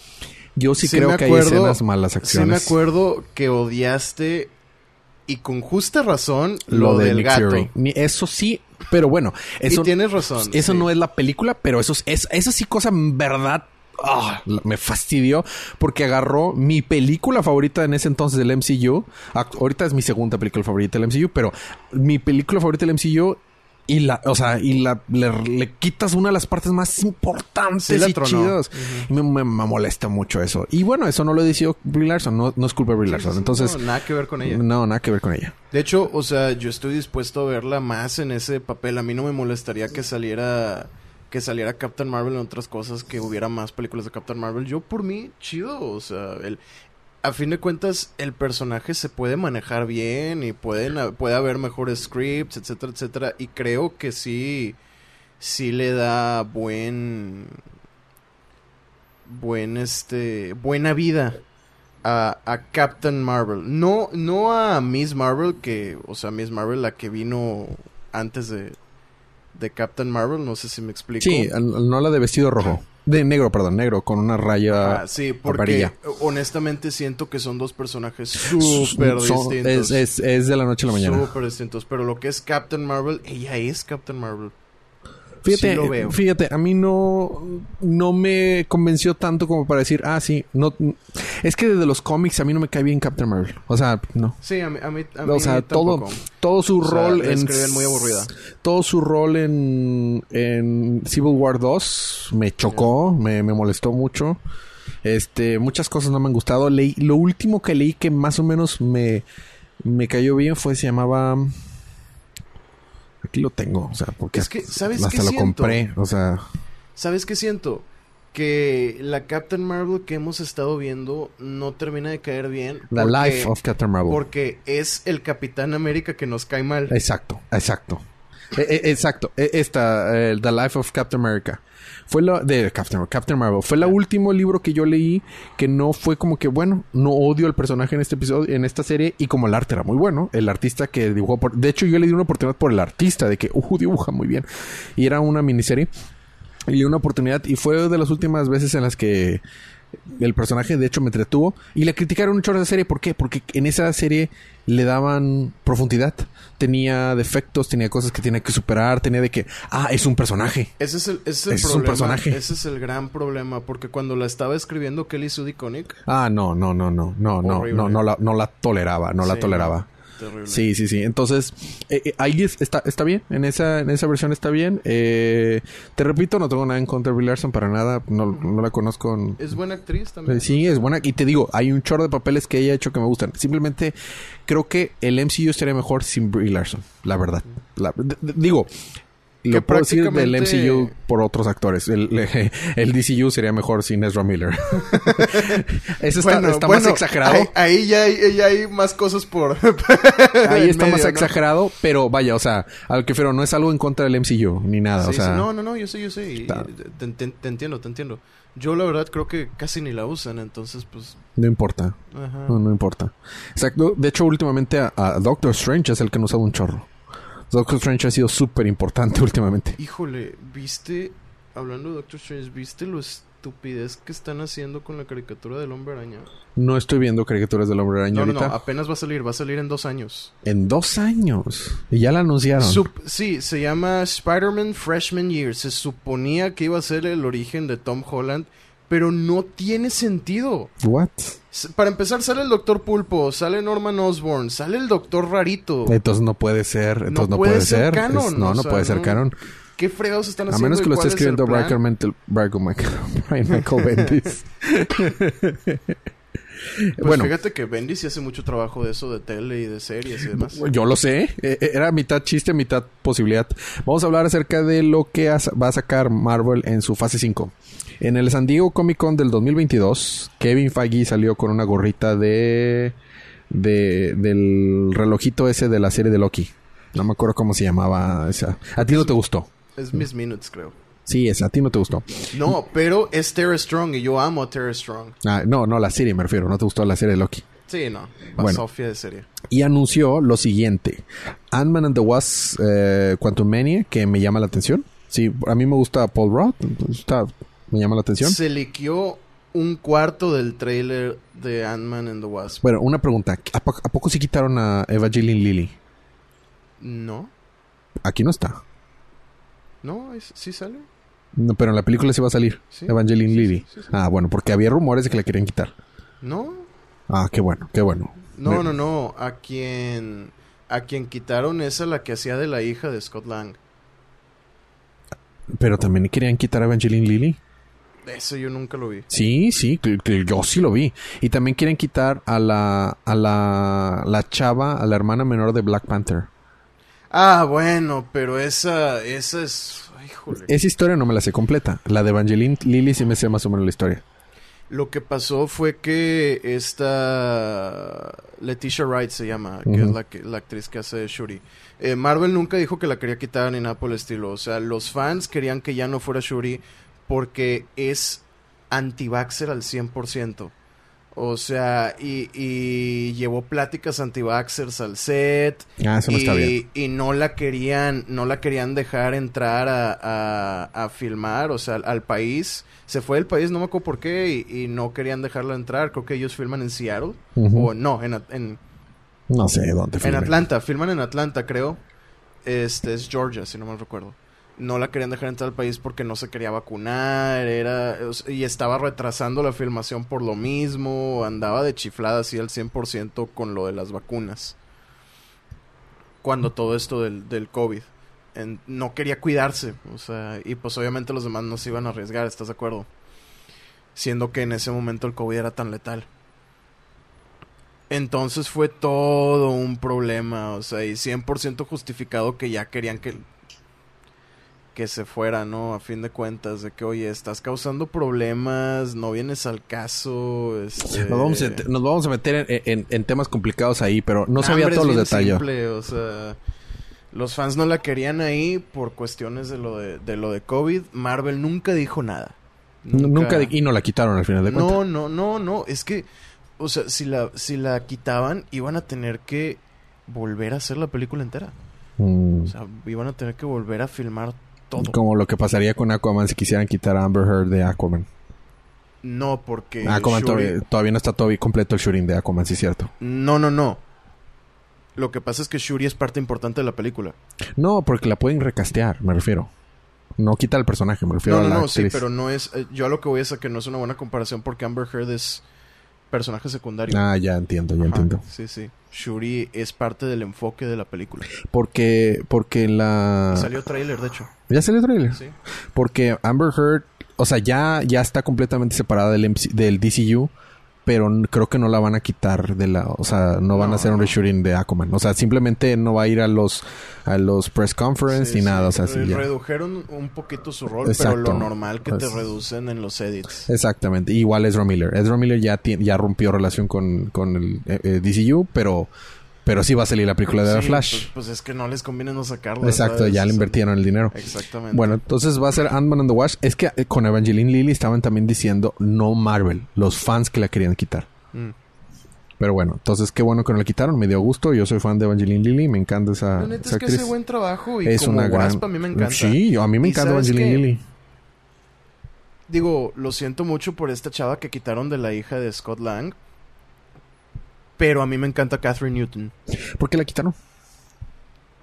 Yo sí, Sí creo que hay escenas malas Sí acciones. me acuerdo que odiaste y con justa razón lo, lo de del Nick gato. Fury. Eso sí, pero bueno, eso, y tienes razón. eso sí. no es la película, pero eso es, es- eso sí cosa en verdad ah, me fastidió porque agarró mi película favorita en ese entonces del MCU. Ahorita es mi segunda película favorita del MCU, pero mi película favorita del MCU y la, o sea, y la le, le quitas una de las partes más importantes Sí y chidas. Me, me- me molesta mucho eso. Y bueno, eso no lo decidió Brie Larson, no, no es culpa de Brie Larson. Entonces, No, nada que ver con ella. no, nada que ver con ella. De hecho, o sea, yo estoy dispuesto a verla más en ese papel. A mí no me molestaría que saliera que saliera Captain Marvel en otras cosas, que hubiera más películas de Captain Marvel. Yo por mí chido, o sea, el a fin de cuentas el personaje se puede manejar bien y pueden puede haber mejores scripts, etcétera, etcétera, y creo que sí sí le da buen buen este buena vida a, a Captain Marvel. No, no a Miss Marvel, que, o sea, Miss Marvel, la que vino antes de, de Captain Marvel, no sé si me explico. Sí, no la de vestido rojo. De negro, perdón, negro, con una raya Ah, sí, porque amarilla. honestamente siento que son dos personajes súper distintos. Es, es, es de la noche a la mañana. Súper distintos. Pero lo que es Captain Marvel, ella es Captain Marvel. Fíjate, sí lo veo. fíjate, a mí no, no me convenció tanto como para decir, ah, sí, no, es que desde los cómics a mí no me cae bien Captain Marvel. O sea, no. Sí, a mí, a mí, a mí O sea, todo, tampoco. todo su O rol en... muy aburrida. Todo su rol en, en Civil War 2 me chocó, me, me molestó mucho. Este, muchas cosas no me han gustado. Leí, lo último que leí que más o menos me, me cayó bien fue, se llamaba... Aquí lo tengo, o sea, porque Es que, ¿sabes hasta qué lo siento? compré, o sea... ¿Sabes qué siento? Que la Captain Marvel que hemos estado viendo no termina de caer bien. Porque- Life of Captain Marvel. Porque es el Capitán América que nos cae mal. Exacto, exacto. Eh, eh, exacto. Eh, Esta, eh, The Life of Captain America. Fue la de Captain, Captain Marvel. Fue el último libro que yo leí que no fue como que, bueno, no odio al personaje en este episodio, en esta serie, y como el arte era muy bueno, el artista que dibujó por. De hecho, yo le di una oportunidad por el artista, de que, uh, dibuja muy bien. Y era una miniserie. Y le di una oportunidad, y fue de las últimas veces en las que el personaje de hecho me entretuvo y le criticaron un chorro de serie. ¿Por qué? Porque en esa serie le daban profundidad. Tenía defectos, tenía cosas que tenía que superar, tenía de que, ah, es un personaje. Ese es el, ese es el Ese es un problema. personaje. Ese es el gran problema. Porque cuando la estaba escribiendo Kelly Sue DeConnick... Ah, no, no, no, no, no, no, Horrible. no, no la, no la toleraba, no la toleraba. Terrible. Sí, sí, sí. Entonces, eh, eh, ahí es- está, está bien. En esa, en esa versión está bien. Eh, te repito, no tengo nada en contra de Brie Larson para nada. No, no la conozco. en- Es buena actriz también. Sí, es buena. Y te digo, hay un chorro de papeles que ella ha hecho que me gustan. Simplemente creo que el MCU estaría mejor sin Brie Larson. La verdad. La- digo, lo Que puedo decir del MCU por otros actores. El, *laughs* el DCU sería mejor sin Ezra Miller. *laughs* Eso está, Bueno, está bueno, más exagerado. Ahí, ahí ya, hay, ya hay más cosas por... *laughs* Ahí está más exagerado, pero vaya, o sea, a lo que refiero, no es algo en contra del MCU, ni nada, Sí, o sea... sí, no, no, no, yo sé, yo sé. Está- te, te- te entiendo, te entiendo. Yo la verdad creo que casi ni la usan, entonces pues... No importa, Ajá. no, no importa. Exacto, de hecho últimamente a, a Doctor Strange es el que nos ha dado un chorro. Doctor Strange ha sido súper importante *laughs* últimamente. Híjole, ¿viste? Hablando de Doctor Strange, ¿viste lo estupidez que están haciendo con la caricatura del hombre araña? No estoy viendo caricaturas del hombre araña No, no, no, ahorita. apenas va a salir, va a salir en dos años. En dos años. Y ya la anunciaron. Sup- sí, se llama Spider-Man Freshman Year. Se suponía que iba a ser el origen de Tom Holland, pero no tiene sentido. What? Para empezar, sale el Doctor Pulpo, sale Norman Osborn, sale el Doctor Rarito. Entonces no puede ser. Entonces no, puede puede, ser ser. canon, Es- no, no sea, puede ser no. canon. ¿Qué fregados están A haciendo? menos que lo esté escribiendo? Brian Michael, *laughs* Brian *laughs* Bendis. Pues bueno, fíjate que Bendy sí hace mucho trabajo de eso, de tele y de series y demás. yo lo sé. Eh, eh, Era mitad chiste, mitad posibilidad. Vamos a hablar acerca de lo que va a sacar Marvel en su fase 5. En el San Diego Comic Con del 2022, Kevin Feige salió con una gorrita de, de del relojito ese de la serie de Loki. No me acuerdo cómo se llamaba esa. A ti no te gustó. Es Miss Minutes, creo. Sí, esa. A ti no te gustó. No, pero es Tara Strong y yo amo a Tara Strong. Ah, no, no, la serie me refiero. No te gustó la serie de Loki. Sí, no. Bueno. Sofía de serie. Y anunció lo siguiente. Ant-Man and the Wasp eh, Quantum Mania, que me llama la atención. Sí, a mí me gusta Paul Rudd. Está, me llama la atención. Se liqueó un cuarto del trailer de Ant-Man and the Wasp. Bueno, una pregunta. ¿A, po- a poco sí quitaron a Evangeline Lilly? No, Aquí no está. no, es- sí sale. No, pero en la película sí va a salir. Sí, Evangeline sí, Lilly. sí. Ah, bueno, porque había rumores de que la querían quitar. No, Ah, qué bueno, qué bueno. no, Me- no, no. A quien, a quien quitaron es a la que hacía de la hija de Scott Lang. Pero también querían quitar a Evangeline Lilly. Eso yo nunca lo vi. Sí, sí, yo sí lo vi. Y también quieren quitar a la, a la, la chava, a la hermana menor de Black Panther. Ah, bueno, pero esa, esa es. Esa historia no me la sé completa. La de Evangeline Lilly sí me sé más o menos la historia. Lo que pasó fue que esta Leticia Wright se llama, que es la, que- la actriz que hace Shuri. Eh, Marvel nunca dijo que la quería quitar ni nada por el estilo. O sea, los fans querían que ya no fuera Shuri porque es anti-vaxxer al 100%. O sea, y, y llevó pláticas anti-vaxxers al set. Ah, eso no y, está bien. y no la querían, no la querían dejar entrar a, a, a filmar, o sea, al, al país. Se fue del país, no me acuerdo por qué, y, y no querían dejarla entrar. Creo que ellos filman en Seattle. O no, en, en, No sé dónde en filmen. Atlanta. Filman en Atlanta, creo. Este es Georgia, si no mal recuerdo. No la querían dejar entrar al país porque no se quería vacunar, era y estaba retrasando la filmación por lo mismo, andaba de chiflada así al 100% con lo de las vacunas. Cuando todo esto del, del COVID. No quería cuidarse, o sea, y pues obviamente los demás no se iban a arriesgar, ¿estás de acuerdo? Siendo que en ese momento el COVID era tan letal. Entonces fue todo un problema, o sea, y 100% justificado que ya querían que que se fuera, ¿no? A fin de cuentas, de que, oye, estás causando problemas, no vienes al caso, este... Nos vamos, a, nos vamos a meter en, en- en temas complicados ahí, pero no sabía todos los detalles. simple, o sea, los fans no la querían ahí por cuestiones de lo de, de lo de COVID. Marvel nunca dijo nada. Nunca, y no la quitaron al final de cuentas. No, no, no, no. Es que, o sea, si la, si la quitaban, iban a tener que volver a hacer la película entera. Mm, O sea, iban a tener que volver a filmar todo. Como lo que pasaría con Aquaman si quisieran quitar a Amber Heard de Aquaman. No, porque. Aquaman Shuri- todavía, todavía no está todavía completo el shooting de Aquaman, sí es cierto. No, no, no. Lo que pasa es que Shuri es parte importante de la película. No, porque la pueden recastear, me refiero. No quita el personaje, me refiero No, a no, la no, sí, actriz. pero no es. eh, yo a lo que voy es a que no es una buena comparación porque Amber Heard es personaje secundario. Ah, ya entiendo, ya Ajá, entiendo. Sí, sí. Shuri es parte del enfoque de la película. Porque, porque la... Salió trailer, de hecho. ¿Ya salió trailer? Sí. Porque Amber Heard, o sea, ya, ya está completamente separada del, MC del DCU, pero creo que no la van a quitar de la, o sea, no van No, a hacer un reshooting de Aquaman. O sea, simplemente no va a ir a los, a los press conference Sí, ni sí. nada, o sea, sí, ya. Redujeron un poquito su rol, Exacto. pero lo normal que te Pues- reducen en los edits. Exactamente. Igual Ezra Miller. Ezra Miller ya, ya rompió relación con, con el eh, eh, DCU, pero, pero sí va a salir la película de The Sí, Flash. Pues, pues es que no les conviene no sacarlo. Exacto, ¿sabes? ya le invirtieron el dinero. Exactamente. Bueno, entonces va a ser Ant-Man and the Wash. Es que eh, con Evangeline Lilly estaban también diciendo no Marvel, los fans que la querían quitar. Mm. Pero bueno, entonces qué bueno que no le quitaron. Me dio gusto. Yo soy fan de Evangeline Lilly. Me encanta esa, La neta esa es que actriz. hace buen trabajo y es como una gran... Wasp a mí me encanta. Sí, yo- a mí me ¿Y encanta Evangeline qué? Lilly. Digo, lo siento mucho por esta chava que quitaron de la hija de Scott Lang. Pero a mí me encanta Catherine Newton. ¿Por qué la quitaron?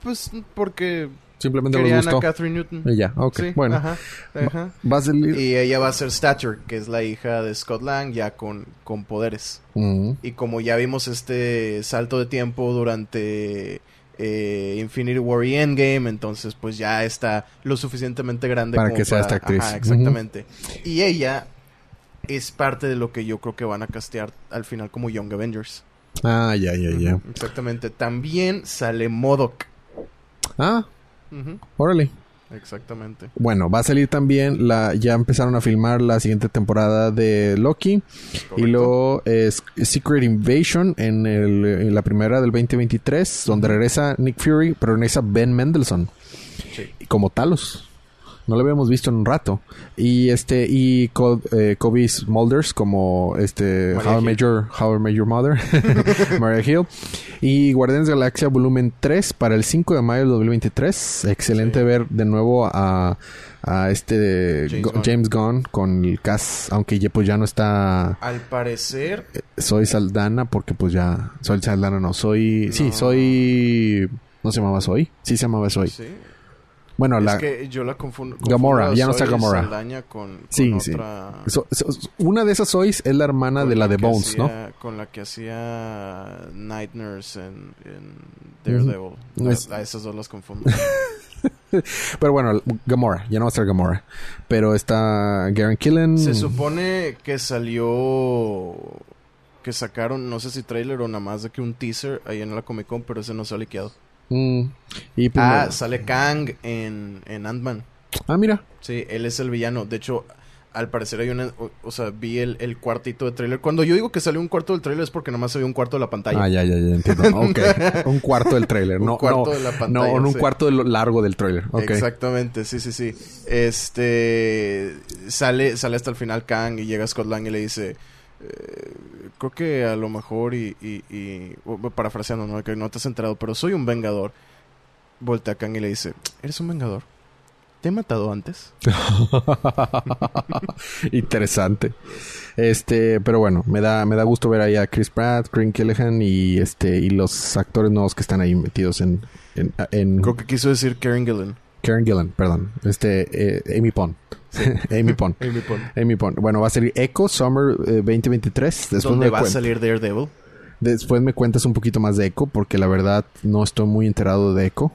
Pues porque Simplemente querían a gustó. Catherine Newton. Y ya, ok. Sí, bueno, Ajá, ajá. va a. Y ella va a ser Stature, que es la hija de Scott Lang, ya con, con poderes. Mm. Y como ya vimos este salto de tiempo durante eh, Infinity War y Endgame, entonces pues ya está lo suficientemente grande Para como que sea esta actriz. Ajá, exactamente. Y ella es parte de lo que yo creo que van a castear al final como Young Avengers. Ah, ya, ya, ya. Exactamente. También sale Modok. Ah, Ujú, órale. Exactamente. Bueno, va a salir también la... Ya empezaron a filmar la siguiente temporada de Loki. Y luego es Secret Invasion en, el- en la primera del 2023, donde regresa Nick Fury, pero regresa Ben Mendelsohn Sí. como Talos. No lo habíamos visto en un rato. Y este y Co- eh, Kobe Smulders como este Maria How I Hill. Met Your How I Met Your Mother, *laughs* Maria Hill. Y Guardianes de la Galaxia volumen 3 para el 5 de mayo del 2023. Excelente Sí. ver de nuevo a, a este James Go- Gunn. James Gunn con el cast, aunque ya pues ya no está Al parecer, soy Saldana porque pues ya soy Saldana no soy sí soy no se llamaba Soy sí se llamaba Soy sí. Bueno es la que yo la confundo. Gamora, confundo a ya no está Gamora. Saldaña con, con Sí, sí. otra... so- so- una de esas Sois es la hermana con de la de Bones no Con la que hacía Night Nurse en, en Daredevil. Ujú. A- Es- A, esas dos las confundo. *laughs* pero bueno Gamora ya no va a ser Gamora pero está Garen Killen Se supone que salió... Que sacaron, no sé si trailer o nada más de que un teaser ahí en la Comic Con, pero ese no se ha liqueado. Mm, y pues, Ah, no- sale Kang en, en Ant-Man. ah mira Sí, él es el villano. De hecho, al parecer hay una... O, o sea, vi el, el cuartito de trailer. Cuando yo digo que salió un cuarto del trailer es porque nada más se vio un cuarto de la pantalla. ah ya ya ya entiendo *laughs* Ok. un cuarto del trailer Un no cuarto no de la no pantalla, un sí. cuarto de lo largo del trailer. Exactamente, sí, sí, sí. Este... Sale, sale hasta el final Kang y llega Scott Lang y le dice... eh, creo que a lo mejor y... y, parafraseando, ¿no? Que no te has enterado, pero soy un vengador. Voltea a Kang y le dice... ¿Eres un vengador? ¿Te he matado antes? *laughs* Interesante. Este, pero bueno, me da, me da gusto ver ahí a Chris Pratt, Green Kellehan y este, y los actores nuevos que están ahí metidos en, en, en Creo que quiso decir Karen Gillan. Karen Gillan, perdón. Este, eh, Amy Pond. Amy Pond. *laughs* Amy Pond. Amy Pond. Bueno, va a salir Echo Summer eh, 2023. Después ¿Dónde me, va a salir Daredevil? después me cuentas un poquito más de Echo, porque la verdad no estoy muy enterado de Echo.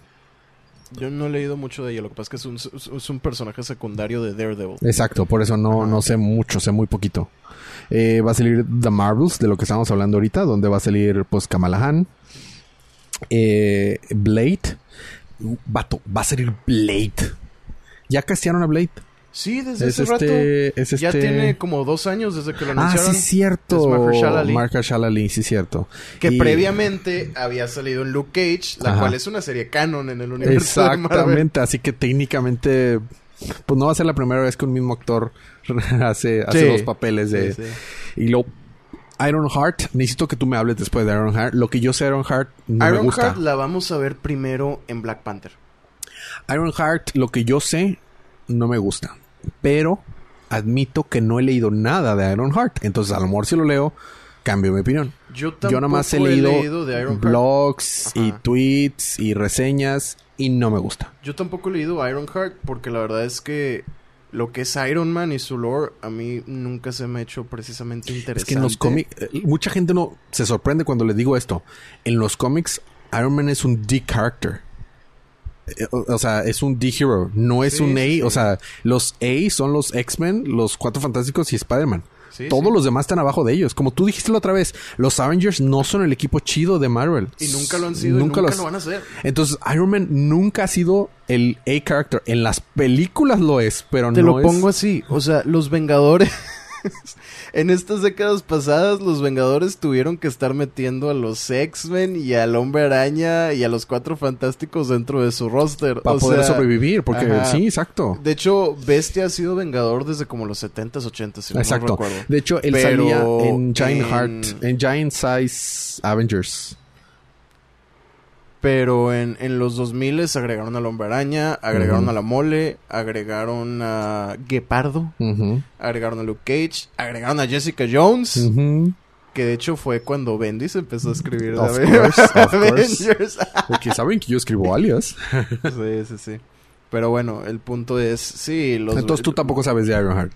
Yo no he leído mucho de ella. Lo que pasa es que es un, es- es un personaje secundario de Daredevil. Exacto, por eso no, Ajá. no sé mucho, sé muy poquito. Eh, va a salir The Marvels, de lo que estamos hablando ahorita, donde va a salir pues Kamala Han, eh, Blade. Vato, va a salir Blade. Ya castearon a Blade. Sí, desde Es ese rato. este, es Ya este... tiene como dos años desde que lo Ah, anunciaron. sí, cierto. Es Mahershala Ali. Mahershala Ali, sí, cierto. Que Y- previamente había salido en Luke Cage, la Ajá. cual es una serie canon en el universo de. Exactamente, así que técnicamente, pues no va a ser la primera vez que un mismo actor *laughs* hace, hace Sí. dos papeles de... Sí, sí. Y lo... Iron Heart, necesito que tú me hables después de Iron Heart. Lo que yo sé Iron Heart no me gusta. Heart la vamos a ver primero en Black Panther. Iron Heart, lo que yo sé, no me gusta. Pero admito que no he leído nada de Iron Heart. Entonces, a lo mejor si lo leo, cambio mi opinión. Yo Yo nada más he leído, de Iron Heart. blogs y tweets y reseñas y no me gusta. Yo tampoco he leído Iron Heart porque la verdad es que lo que es Iron Man y su lore a mí nunca se me ha hecho precisamente interesante. Es que en los cómics, eh, mucha gente no se sorprende cuando les digo esto. En los cómics, Iron Man es un D character. Eh, O, o sea, es un D hero, no es Sí, un A. sí. O sea, los A son los X-Men, los Cuatro Fantásticos y Spider-Man. Sí, Todos los demás están abajo de ellos. Como tú dijiste la otra vez, los Avengers no son el equipo chido de Marvel. Y nunca lo han sido Nunca y nunca los- lo van a hacer. Entonces, Iron Man nunca ha sido el A character. En las películas lo es, pero Te no lo es. pongo así. O sea, los Vengadores. *laughs* en estas décadas pasadas, los Vengadores tuvieron que estar metiendo a los X-Men y al Hombre Araña y a los Cuatro Fantásticos dentro de su roster. Para O poder sea, sobrevivir, porque ajá. sí, exacto. De hecho, Bestia ha sido Vengador desde como los 70s, 80s, si no Exacto. recuerdo. De hecho, él Pero salía en Giant en- Heart, en Giant Size Avengers. Pero en, en los 2000 agregaron Hombre Araña, agregaron a la Mole, agregaron a Guepardo, agregaron a Luke Cage, agregaron a Jessica Jones, que de hecho fue cuando Bendis empezó a escribir Of de course, of *laughs* course. Avengers. Porque saben que yo escribo alias. *laughs* sí, sí, sí. Pero bueno, el punto es, sí, los... Entonces tú tampoco sabes de Ironheart.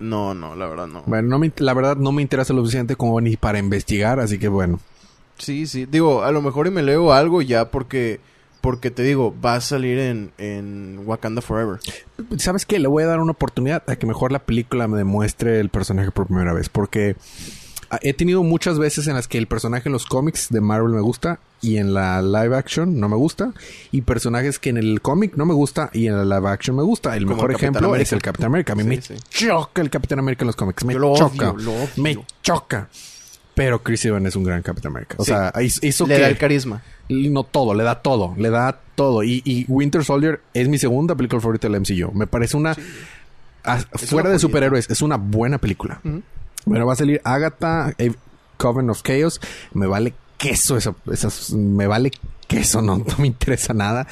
No, no, la verdad no. Bueno, no me, la verdad no me interesa lo suficiente como ni para investigar, así que bueno. Sí, sí. Digo, a lo mejor y me leo algo ya porque... Porque te digo, va a salir en, en Wakanda Forever. ¿Sabes qué? Le voy a dar una oportunidad a que mejor la película me demuestre el personaje por primera vez. Porque he tenido muchas veces en las que el personaje en los cómics de Marvel me gusta y en la live action no me gusta. Y personajes que en el cómic no me gusta y en la live action me gusta. El Como mejor el ejemplo América. es el Capitán América. A mí Sí, me sí. choca el Capitán América en los cómics. Me Yo lo choca. odio, lo odio. Me choca. Pero Chris Evans es un gran Capitán América. O Sí. sea, hizo Le que... da el carisma. No todo, le da todo, le da todo. Y, y Winter Soldier es mi segunda película favorita del MCU. Me parece una... a- una fuera de superhéroes, es una buena película. Ujú. Bueno, va a salir Agatha, eh, Coven of Chaos. Me vale queso eso, esas, me vale queso, no, no me interesa nada.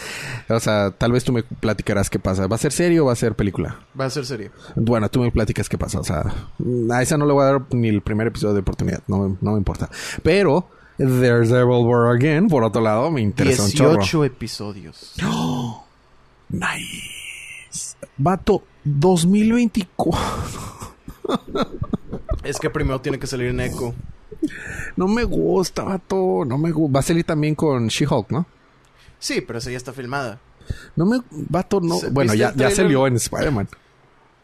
O sea, tal vez tú me platicarás qué pasa. ¿Va a ser serio o va a ser película? Va a ser serio. Bueno, tú me platicas qué pasa. O sea, a esa no le voy a dar ni el primer episodio de oportunidad. No, me- no me importa. Pero, There's Devil War Again, por otro lado, me interesa un chorro. 18 episodios. *gasps* Nice. Vato, 2024. Es que primero tiene que salir en Echo. No me gusta, vato. No me gusta. Va a salir también con She-Hulk, ¿no? Sí, pero esa ya está filmada. No me... Vato, no... Bueno, ¿viste ya, ya trailer? salió en Spider-Man.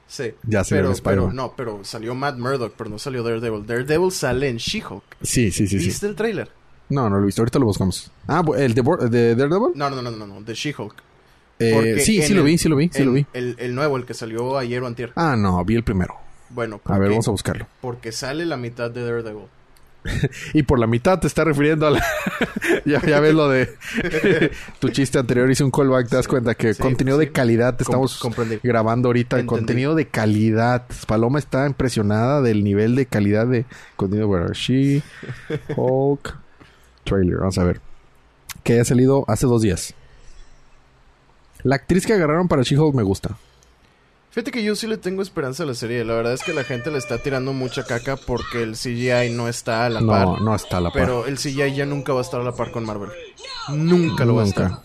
Sí. Ya ve pero, en Spider-Man. pero no, pero salió Matt Murdock, pero no salió Daredevil. Daredevil sale en She-Hulk. Sí, sí, sí, sí. ¿Viste el tráiler? No, no lo he visto. Ahorita lo buscamos. Ah, ¿el de, Daredevil? No, no, no, no, no, de She-Hulk. Eh, sí, sí lo vi, sí lo vi, sí lo vi. El, el nuevo, el que salió ayer o antier. Ah, no, vi el primero. Bueno, A ver, vamos a buscarlo. Porque sale la mitad de Daredevil. *laughs* Y por la mitad te está refiriendo a la... *laughs* ya, ya ves lo de... *laughs* tu chiste anterior hice un callback. Te das cuenta que Sí, contenido sí. de calidad te Com- estamos comprendí. grabando ahorita. Entendí. Contenido de calidad. Paloma está impresionada del nivel de calidad de contenido. Bueno, She, Hulk, trailer. Vamos a ver. Que ha salido hace dos días. La actriz que agarraron para She-Hulk me gusta. Fíjate que yo sí le tengo esperanza a la serie. La verdad es que la gente le está tirando mucha caca porque el CGI no está a la par. No, no está a la par. Pero el CGI ya nunca va a estar a la par con Marvel. Nunca lo va a estar. Nunca.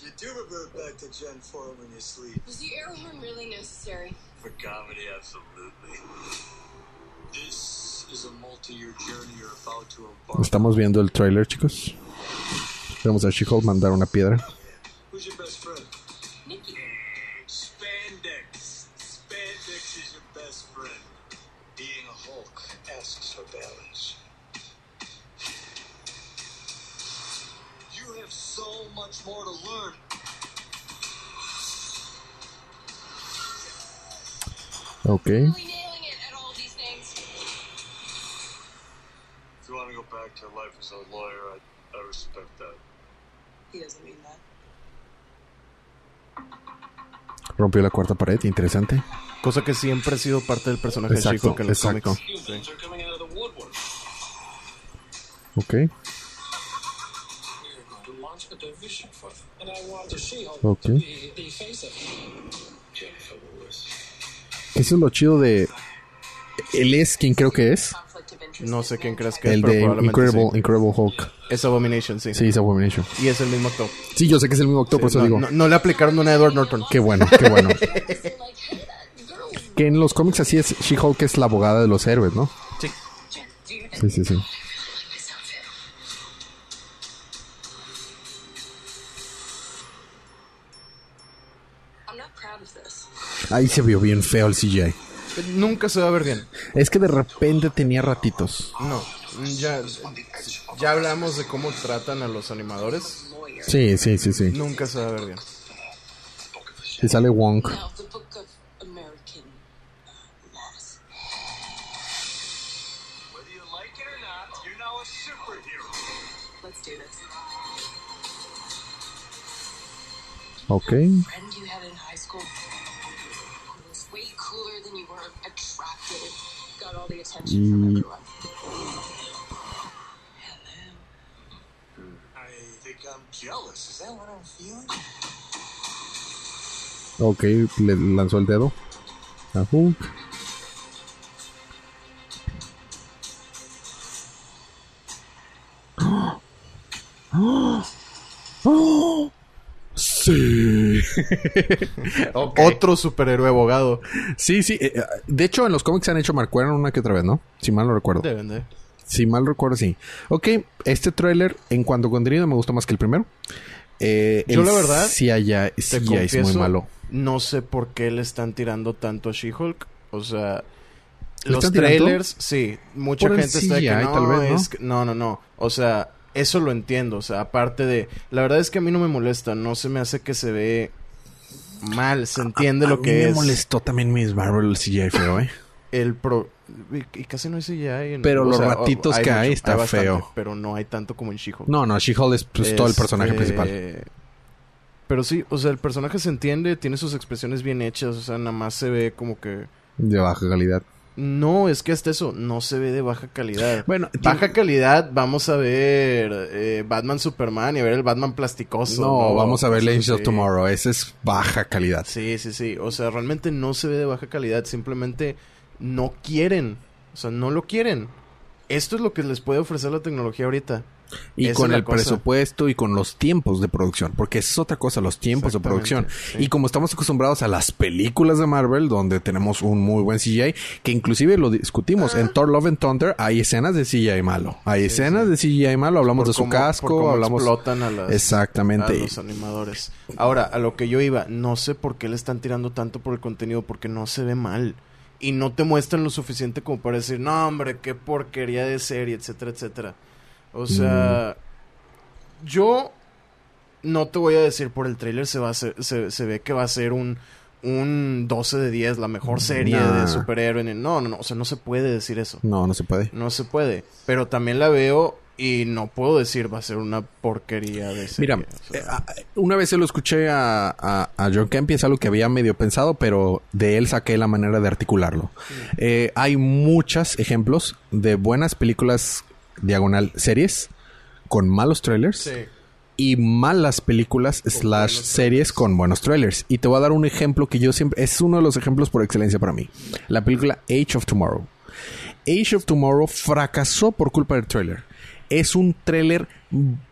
You do revert back to Gen 4 when you sleep. Was the air horn really necessary? For comedy, absolutely. This is a multi-year journey you're about to embark. Estamos viendo el trailer, chicos. Vamos a She-Hulk mandar una piedra. That. Rompió la cuarta pared, interesante. Cosa que siempre ha sido parte del personaje Exacto, de She-Hulk en los exacto. of the woodwork. Ok. Eso es lo chido de... Él es quien creo que es. No sé quién crees que es, El pero de probablemente Incredible, sí. Incredible Hulk. Es Abomination, sí. Sí, es Abomination. Y es el mismo actor. Sí, yo sé que es el mismo actor, por eso no, digo. no- no le aplicaron una a Edward Norton. Qué bueno, qué bueno. *laughs* Que en los cómics así es She-Hulk es la abogada de los héroes, ¿no? Sí. Sí, sí, sí. Ahí se vio bien feo el CGI. Nunca se va a ver bien. Es que de repente tenía ratitos. No, ya, ya hablamos de cómo tratan a los animadores. Sí, sí, sí, sí. Nunca se va a ver bien. Se sale Wonk. Ok. Feeling? Ok, le lanzó el dedo. A Hulk. ¡Oh! Sí. *laughs* Otro superhéroe abogado. Sí, sí. eh, eh, De hecho, en los cómics se han hecho Marcuera una que otra vez, ¿no? Si mal no recuerdo. Deben de. Si mal recuerdo, sí. Ok, este tráiler, en cuanto a contenido, me gustó más que el primero. Eh, Yo el la verdad, es confieso, muy malo. no sé por qué le están tirando tanto a She-Hulk. O sea, ¿Le los trailers, sí. Mucha Por el gente está de que no, tal vez, ¿no? es que- no, no, no. O sea, eso lo entiendo. O sea, aparte de... La verdad es que a mí no me molesta. No se me hace que se ve mal. Se entiende A lo mí que me es molestó también Miss Marvel el CGI feo, ¿eh? el pro... Y, casi no hay CGI. en- Pero o los sea, ratitos que hay está bastante, feo. Pero no hay tanto como en She-Hulk. No, no, She-Hulk es pues, todo el personaje Este, principal. Pero sí, o sea, el personaje se entiende, tiene sus expresiones bien hechas, o sea, nada más se ve como que... De baja calidad. No, es que hasta eso, no se ve de baja calidad. Bueno, baja calidad, vamos a ver eh, Batman Superman y a ver el Batman plasticoso. No, vamos a ver Legends of así. Tomorrow. Ese es baja calidad. Sí, sí, sí. O sea, realmente no se ve de baja calidad. Simplemente no quieren. O sea, no lo quieren. Esto es lo que les puede ofrecer la tecnología ahorita. Y Esa con el cosa. presupuesto y con los tiempos de producción. Porque esa es otra cosa, los tiempos de producción. sí. Y como estamos acostumbrados a las películas de Marvel, donde tenemos un muy buen CGI, que inclusive lo discutimos. En Thor Love and Thunder hay escenas de CGI malo. Hay escenas de CGI malo. Hablamos Por de su cómo- por casco, cómo hablamos... explotan a las- Exactamente. a los animadores. Ahora, a lo que yo iba, no sé por qué le están tirando tanto por el contenido, porque no se ve mal. Y no te muestran lo suficiente como para decir, no, hombre, qué porquería de serie, etcétera, etcétera. O sea, yo no te voy a decir por el tráiler se va a se, se ve que va a ser un, un 12 de 10, la mejor serie Nah. de superhéroe. No, no, no, o sea, no se puede decir eso. No, no se puede. No se puede. Pero también la veo y no puedo decir va a ser una porquería de serie. Mira, o sea. eh, ah, una vez se lo escuché a, a, a John Kemp y es algo que había medio pensado, pero de él saqué la manera de articularlo. Eh, hay muchos ejemplos de buenas películas diagonal series con malos trailers Sí. y malas películas slash series con buenos trailers. Y te voy a dar un ejemplo que yo siempre... Es uno de los ejemplos por excelencia para mí. La película Age of Tomorrow. Age of Tomorrow fracasó por culpa del trailer. Es un trailer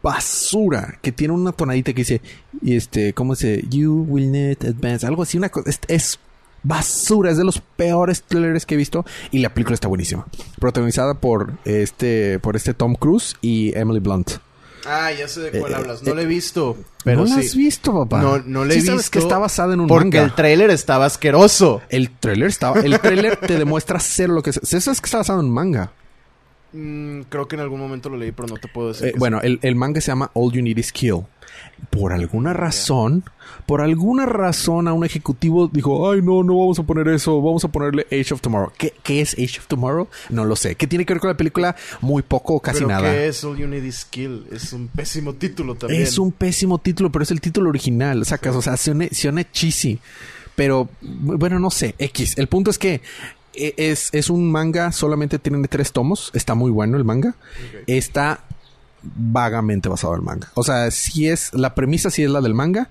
basura que tiene una tonadita que dice, y este, ¿cómo se? You will not advance. Algo así, una cosa. Es, es basura, es de los peores trailers que he visto. Y la película está buenísima. Protagonizada por este, por este Tom Cruise y Emily Blunt. Ah, ya sé de cuál Eh, hablas. No eh, la he visto. Pero ¿No sí. has visto, papá? No, no la he Sí visto. sabes que está basada en un Porque manga. el tráiler estaba asqueroso. El trailer estaba... El trailer te demuestra ser lo que es. ¿Sabes que está basado en un manga? Mm, creo que en algún momento lo leí, pero no te puedo decir. Eh, bueno, el, el manga se llama All You Need Is Kill. Por alguna razón, por alguna razón a un ejecutivo dijo, ay no, no vamos a poner eso, vamos a ponerle Age of Tomorrow. ¿Qué, qué es Age of Tomorrow? No lo sé. ¿Qué tiene que ver con la película? Muy poco o casi ¿Pero nada. qué es All You Need Is Kill? Es un pésimo título también. Es un pésimo título, pero es el título original. Sacas, o sea, suena, suena cheesy. Pero, bueno, no sé. X. El punto es que es, es un manga, solamente tiene tres tomos. Está muy bueno el manga. Está vagamente basado en el manga. O sea, si es, la premisa sí es la del manga.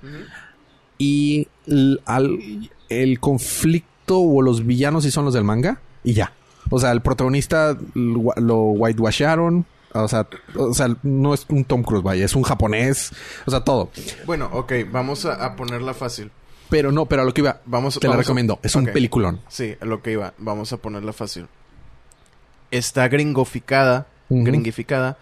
Y l- al- el conflicto o los villanos sí son los del manga. Y ya. O sea, el protagonista lo, lo whitewasharon. O sea, o sea, no es un Tom Cruise, vaya, es un japonés. O sea, todo. Bueno, ok, vamos a, a ponerla fácil. Pero no, pero a lo que iba, Vamos, te la vamos a- recomiendo. Es un peliculón. Sí, a lo que iba. Vamos a ponerla fácil. Está gringoficada, Ujú. gringificada,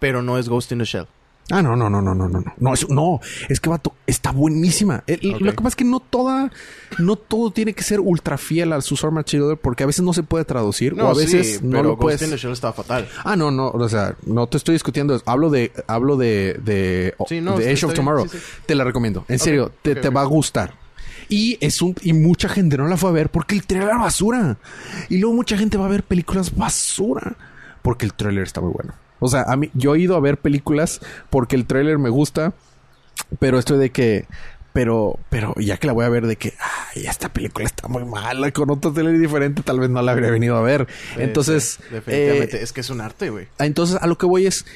pero no es Ghost in the Shell. Ah, no, no, no, no, no, no, no. No, es, no, es que vato, está buenísima. El-. Lo que pasa es que no toda, no todo tiene que ser ultra fiel al su Material porque a veces no se puede traducir o a veces sí, no pero lo puedes. in the Shell estaba fatal. Ah, no, no, o sea, no te estoy discutiendo. Hablo de, hablo de, de, Sí, no, de Age of Tomorrow. Te la recomiendo. En serio, te, te va a gustar. Y es un, y mucha gente no la fue a ver porque el trailer era basura. Y luego mucha gente va a ver películas basura porque el trailer está muy bueno. O sea, a mí, yo he ido a ver películas porque el tráiler me gusta, pero estoy de que, pero, pero ya que la voy a ver de que, ay, esta película está muy mala, con otro trailer diferente, tal vez no la habría venido a ver. Entonces, Sí, definitivamente. eh, es que es un arte, güey. entonces a lo que voy es,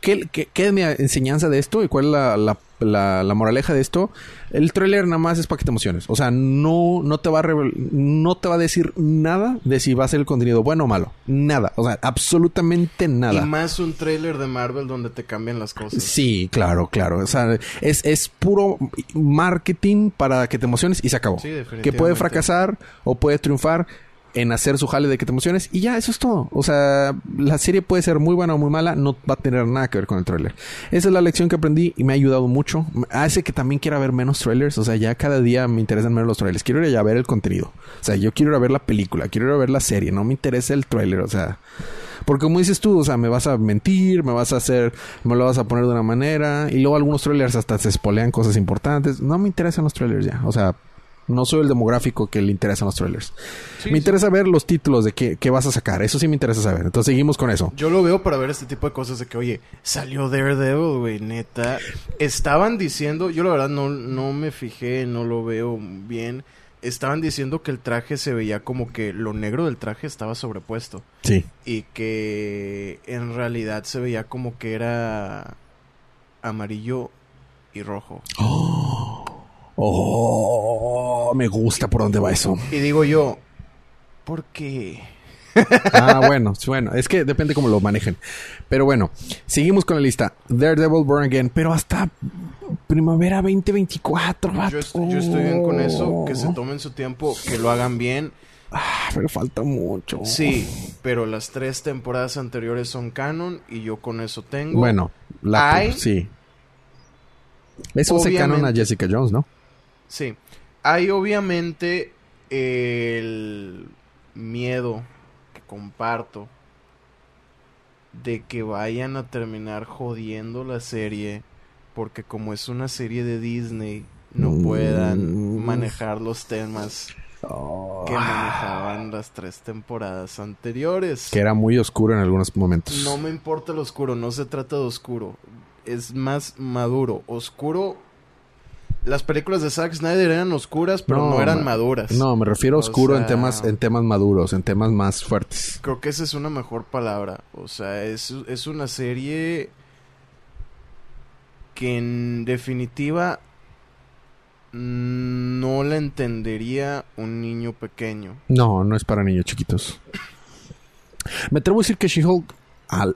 ¿qué, qué, qué es mi enseñanza de esto y cuál es la, la, la- la moraleja de esto? El tráiler nada más es para que te emociones. O sea, no, no te va a no te va a decir nada de si va a ser el contenido bueno o malo. Nada. O sea, absolutamente nada. Y más un tráiler de Marvel donde te cambian las cosas. Sí, claro, claro. O sea, es, es puro marketing para que te emociones y se acabó. Sí, definitivamente. que puede fracasar o puede triunfar en hacer su jale de que te emociones y ya, eso es todo. O sea, la serie puede ser muy buena o muy mala, no va a tener nada que ver con el tráiler. Esa es la lección que aprendí y me ha ayudado mucho. Hace que también quiera ver menos trailers. O sea, ya cada día me interesan menos los trailers. Quiero ir allá a ver el contenido. O sea, yo quiero ir a ver la película, quiero ir a ver la serie. No me interesa el trailer. O sea, porque como dices tú, o sea, me vas a mentir, me vas a hacer, me lo vas a poner de una manera. Y luego algunos trailers hasta se spoilean cosas importantes. No me interesan los trailers ya. O sea, no soy el demográfico que le interesan los trailers. Sí, me sí. interesa ver los títulos de qué, qué vas a sacar. Eso sí me interesa saber. Entonces seguimos con eso. Yo lo veo para ver este tipo de cosas de que, oye, salió Daredevil, güey, neta. Estaban diciendo, yo la verdad no, no me fijé, no lo veo bien. Estaban diciendo que el traje se veía como que lo negro del traje estaba sobrepuesto. Sí. Y que en realidad se veía como que era amarillo y rojo. *gasps* Oh, me gusta por dónde va eso. Y digo yo, ¿por qué? Ah, bueno, bueno, es que depende cómo lo manejen. Pero bueno, seguimos con la lista. Daredevil Born Again, pero hasta primavera 2024. Yo, est- yo estoy bien con eso, que se tomen su tiempo, que lo hagan bien. Ah, pero falta mucho. Sí, pero las tres temporadas anteriores son canon y yo con eso tengo. Bueno, la Hay- sí. Eso se canon a. Jessica Jones, ¿no? Sí. Hay obviamente el miedo que comparto de que vayan a terminar jodiendo la serie porque como es una serie de Disney no Mm. puedan manejar los temas que manejaban las tres temporadas anteriores. Que era muy oscuro en algunos momentos. No me importa lo oscuro, no se trata de oscuro. Es más maduro. Oscuro. Las películas de Zack Snyder eran oscuras, pero no, eran me- maduras. No, me refiero a O oscuro en temas en temas maduros, en temas más fuertes. Creo que esa es una mejor palabra. O sea, es, es una serie que en definitiva no la entendería un niño pequeño. No, no es para niños chiquitos. Me atrevo a decir que She-Hulk, a,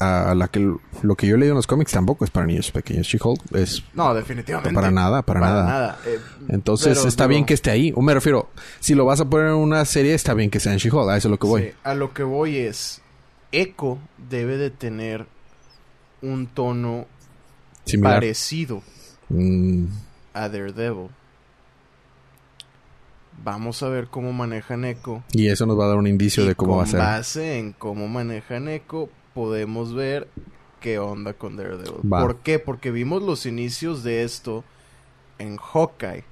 a- a la que lo que yo he leído en los cómics, tampoco es para niños pequeños. She-Hulk es. No, definitivamente. Para nada, para nada. Eh, Entonces pero está bien que esté ahí. O me refiero, si lo vas a poner en una serie, está bien que sea en She-Hulk. A eso es lo que voy. Sí, a lo que voy es, Echo debe de tener un tono Similar. parecido Mm, a Daredevil. Vamos a ver cómo manejan Echo. y eso nos va a dar un indicio de cómo con va a ser. base en cómo manejan Echo, podemos ver qué onda con Daredevil. Va. ¿Por qué? Porque vimos los inicios de esto en Hawkeye.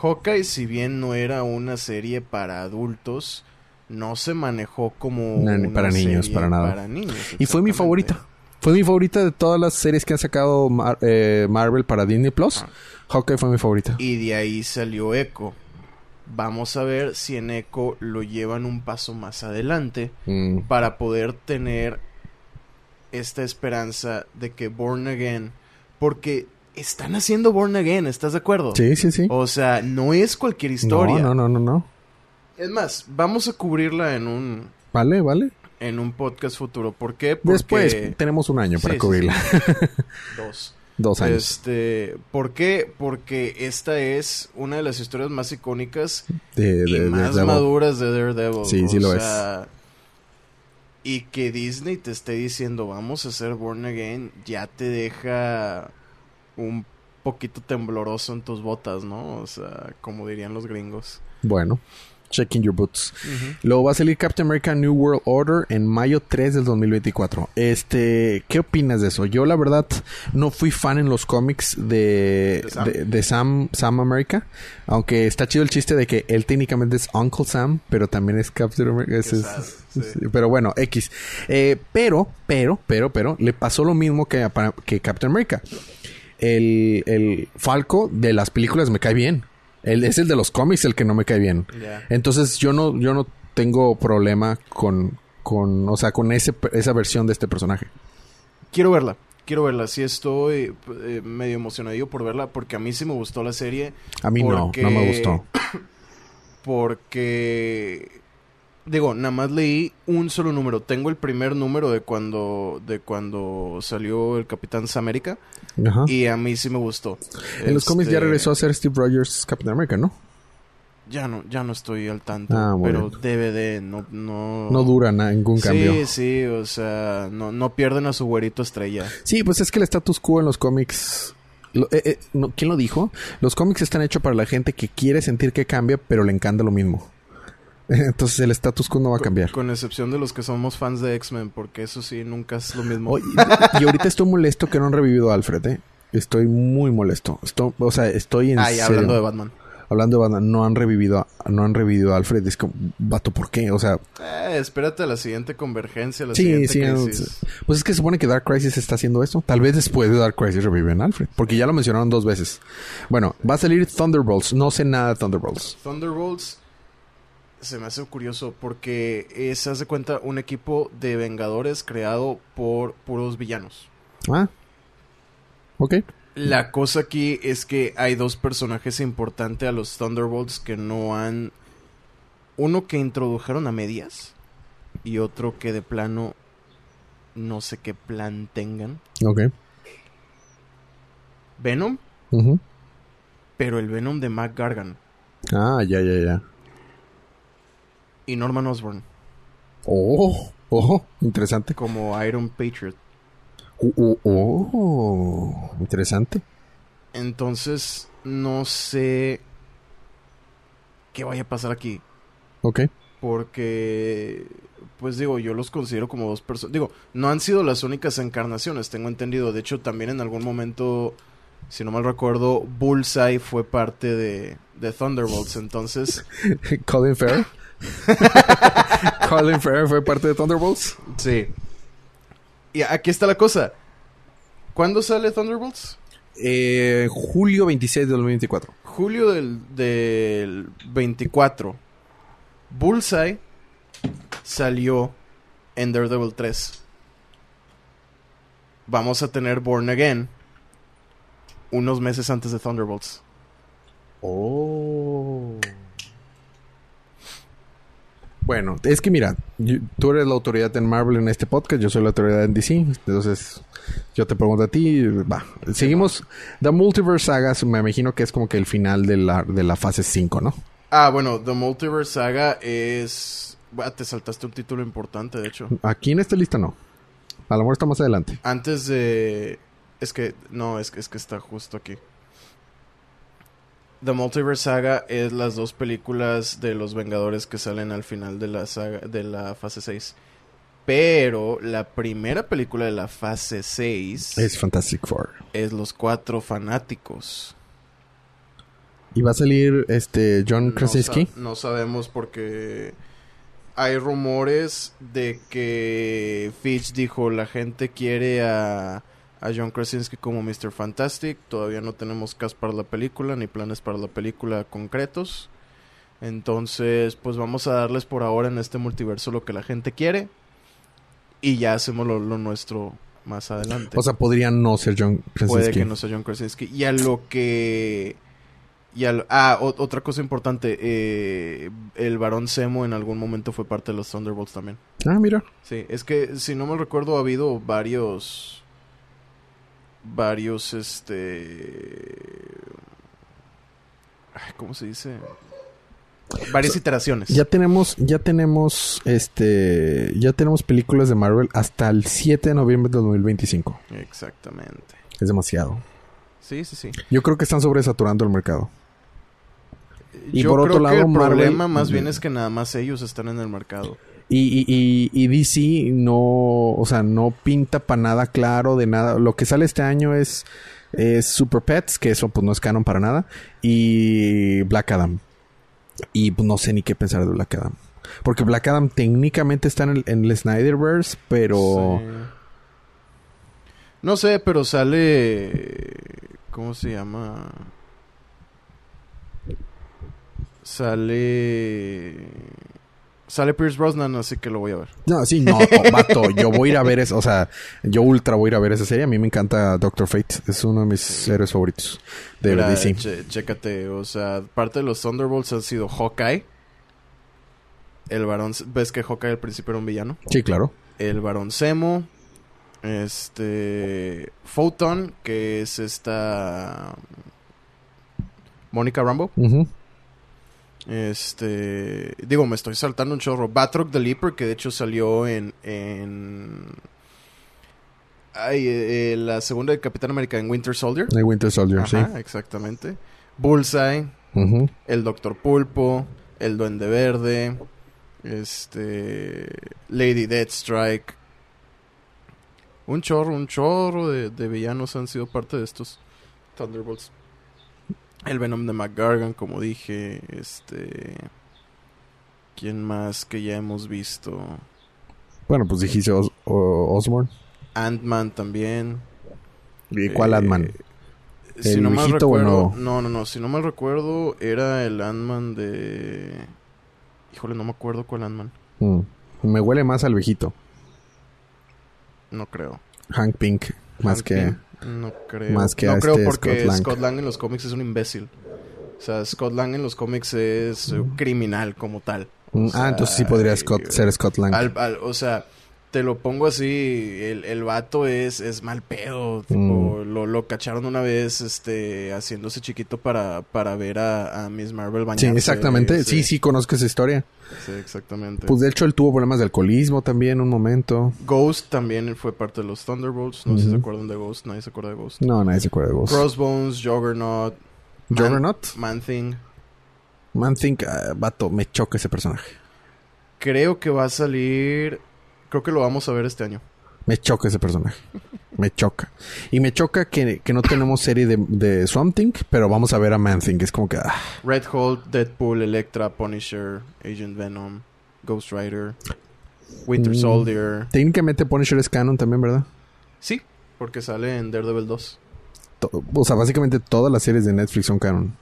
Hawkeye, si bien no era una serie para adultos, no se manejó como No, una para niños, serie para nada. para niños, Y fue mi favorita. Fue mi favorita de todas las series que han sacado Mar- eh, Marvel para Disney Plus. Ah. Hawkeye fue mi favorita. Y de ahí salió Echo. Vamos a ver si en Echo lo llevan un paso más adelante Mm, para poder tener esta esperanza de que Born Again, porque están haciendo Born Again, ¿estás de acuerdo? Sí, sí, sí. O sea, no es cualquier historia. No, no, no, no, no. Es más, vamos a cubrirla en un Vale, vale. en un podcast futuro. ¿Por qué? Porque Después tenemos un año para Sí, sí, cubrirla. *laughs* dos. Dos años. Este, ¿por qué? Porque esta es una de las historias más icónicas de, y de- más Daredevil. maduras de Daredevil. Sí, sí lo sea, Y que Disney te esté diciendo, vamos a hacer Born Again, ya te deja un poquito tembloroso en tus botas, ¿no? O sea, como dirían los gringos. Bueno, Checking your boots. Luego va a salir Captain America New World Order en mayo 3 del 2024. Este, ¿qué opinas de eso? Yo la verdad no fui fan en los cómics de, ¿De Sam? de, de Sam, Sam America. Aunque está chido el chiste de que él técnicamente es Uncle Sam, pero también es Captain America. Es- sí. pero bueno, X. Eh, pero, pero, pero, pero, le pasó lo mismo que, que Captain America. El, el Falco de las películas me cae bien. Es el de los cómics el que no me cae bien. Entonces yo no, yo no tengo problema con, con, o sea, con ese, esa versión de este personaje. Quiero verla. Quiero verla. Sí estoy eh, medio emocionadillo por verla porque a mí sí me gustó la serie. A mí Porque- no, no me gustó. *coughs* Porque digo, nada más leí un solo número. Tengo el primer número de cuando de cuando salió el Capitán América Ajá. y a mí sí me gustó. En los cómics ya Este, regresó a ser Steve Rogers Captain America, ¿no? Ya no ya no estoy al tanto, Ah, pero. DVD no no No dura na- ningún cambio. Sí, sí, o sea, no, no pierden a su güerito estrella. Sí, pues es que el status quo en los cómics. lo- eh, eh, no, ¿Quién lo dijo? Los cómics están hechos para la gente que quiere sentir que cambia, pero le encanta lo mismo. *laughs* Entonces el status quo no va a cambiar. Con excepción de los que somos fans de X-Men, porque eso sí, nunca es lo mismo. Y ahorita estoy molesto que no han revivido a Alfred, ¿eh? Estoy muy molesto. Estoy, o sea, estoy en ah, serio. hablando de Batman. Hablando de Batman, no han revivido a, no han revivido a Alfred. Es como, vato, ¿por qué? O sea, Eh, espérate a la siguiente convergencia, la sí, siguiente sí. crisis. Pues es que se supone que Dark Crisis está haciendo esto. Tal vez después de Dark Crisis reviven a Alfred. Porque ya lo mencionaron dos veces. Bueno, va a salir Thunderbolts. No sé nada de Thunderbolts. Thunderbolts se me hace curioso porque haz de cuenta, un equipo de Vengadores creado por puros villanos. Ah. Ok. La cosa aquí es que hay dos personajes importantes a los Thunderbolts que no han... Uno que introdujeron a medias y otro que de plano no sé qué plan tengan. Ok. Venom, pero el Venom de Mac Gargan Ah, ya, ya, ya. Y Norman Osborn Oh, oh, interesante. como Iron Patriot. Oh, oh, oh, interesante. Entonces, no sé qué vaya a pasar aquí. Ok. Porque, pues digo, yo los considero como dos personas. Digo, no han sido las únicas encarnaciones, tengo entendido. De hecho, también en algún momento, si no mal recuerdo, Bullseye fue parte de, de Thunderbolts. Entonces, *laughs* Colin Farrell. *laughs* Colin Farrell fue parte de Thunderbolts. sí. Y aquí está la cosa. ¿Cuándo sale Thunderbolts? Eh, julio 26 de 2024. Julio del, del 24. Bullseye salió en Daredevil 3. Vamos a tener Born Again unos meses antes de Thunderbolts. Oh. Bueno, es que mira, yo- tú eres la autoridad en Marvel en este podcast, yo soy la autoridad en DC, entonces yo te pregunto a ti, va, seguimos. The Multiverse Saga, me imagino que es como que el final de la, de la fase 5, ¿no? Ah, bueno, The Multiverse Saga es... Te saltaste un título importante, de hecho. Aquí en esta lista no. A lo mejor está más adelante. Antes de... Es que... No, es que, es que está justo aquí. The Multiverse Saga es las dos películas de los Vengadores que salen al final de la saga, de la fase 6. Pero la primera película de la fase 6 Es Fantastic Four. es Los Cuatro Fanáticos. Y va a salir este John No Krasinski. sa- No, sabemos porque hay rumores de que Fitch dijo la gente quiere a, a John Krasinski como Mr. Fantastic. Todavía no tenemos cast para la película ni planes para la película concretos. Entonces, pues vamos a darles por ahora en este multiverso lo que la gente quiere. Y ya hacemos lo, lo nuestro más adelante O sea, podría no ser John Krasinski. puede que no sea John Krasinski. Y a lo que... Y a lo- ah, o- otra cosa importante. eh, el varón Zemo en algún momento fue parte de los Thunderbolts también. Ah, mira. Sí, es que si no me recuerdo ha habido varios... Varios, este... ay, ¿Cómo se dice? Varias iteraciones. Ya tenemos, ya tenemos, este, ya tenemos películas de Marvel hasta el 7 de noviembre de 2025. Exactamente. Es demasiado. Sí, sí, sí. Yo creo que están sobresaturando el mercado. Y Yo por creo otro que lado, el Marvel- problema más bien es que nada más ellos están en el mercado. Y, y, y, DC no, o sea, no pinta para nada claro de nada. Lo que sale este año es, es Super Pets, que eso pues no es canon para nada, y Black Adam. Y pues, no sé ni qué pensar de Black Adam. Porque Black Adam técnicamente está en el, en el Snyderverse, pero... No sé, pero sale. ¿Cómo se llama? Sale. Sale Pierce Brosnan, así que lo voy a ver. No, sí, no, oh, *laughs* vato, yo voy a ir a ver eso, o sea, yo ultra voy a ir a ver esa serie. A mí me encanta Doctor Fate, es uno de mis héroes favoritos de Mira, DC. chécate, o sea, parte de los Thunderbolts han sido Hawkeye. El varón. ¿Ves que Hawkeye al principio era un villano? Sí, claro. El varón Zemo. Este. Photon, que es esta. Mónica Rambo. Ujú. Este. Digo, me estoy saltando un chorro. Batroc the Leaper, que de hecho salió en. en ay, eh, eh, la segunda de Capitán América en Winter Soldier. El Winter Soldier, sí. Exactamente. Bullseye, el Doctor Pulpo, el Duende Verde, este. Lady Deathstrike. Un chorro, un chorro de, de villanos han sido parte de estos Thunderbolts. El Venom de McGargan, como dije. Este. ¿Quién más que ya hemos visto? Bueno, pues dijiste Os- Osborn. Ant-Man también. ¿Y cuál Eh, Ant-Man? Si ¿El no mal viejito o el recuerdo. nuevo? No, no, no. Si no mal recuerdo, era el Ant-Man de. Híjole, no me acuerdo cuál Ant-Man. Mm. Me huele más al viejito. No creo. Hank Pink. Más Hank que... No creo. más que no a creo este porque Scott Lang. Scott Lang en los cómics es un imbécil. O sea, Scott Lang en los cómics es un criminal como tal. O Mm, sea, ah, entonces sí podría Scott, ser Scott Lang. al- al- o sea, te lo pongo así, el, el vato es, es mal pedo, tipo, Mm. lo, lo cacharon una vez, este, haciéndose chiquito para, para ver a, a Miss Marvel Sí, bañarse. exactamente. Sí, sí, conozco esa historia. Sí, exactamente. Pues de hecho él tuvo problemas de alcoholismo también un momento. Ghost también fue parte de los Thunderbolts, no sé si se acuerdan de Ghost, nadie se acuerda de Ghost. No, nadie se acuerda de vos. Crossbones, Juggernaut, Man- ¿Juggernaut? Man-Thing. Man Think, ah, vato, me choca ese personaje. Creo que va a salir, creo que lo vamos a ver este año. Me choca ese personaje. Me choca. Y me choca que, que no tenemos serie de, de Swamp Thing, pero vamos a ver a Man Thing. Es como que... ah, Red Hulk, Deadpool, Electra, Punisher, Agent Venom, Ghost Rider, Winter Mm. Soldier. técnicamente Punisher es canon también, ¿verdad? Sí, porque sale en Daredevil 2. To- o sea, básicamente todas las series de Netflix son canon.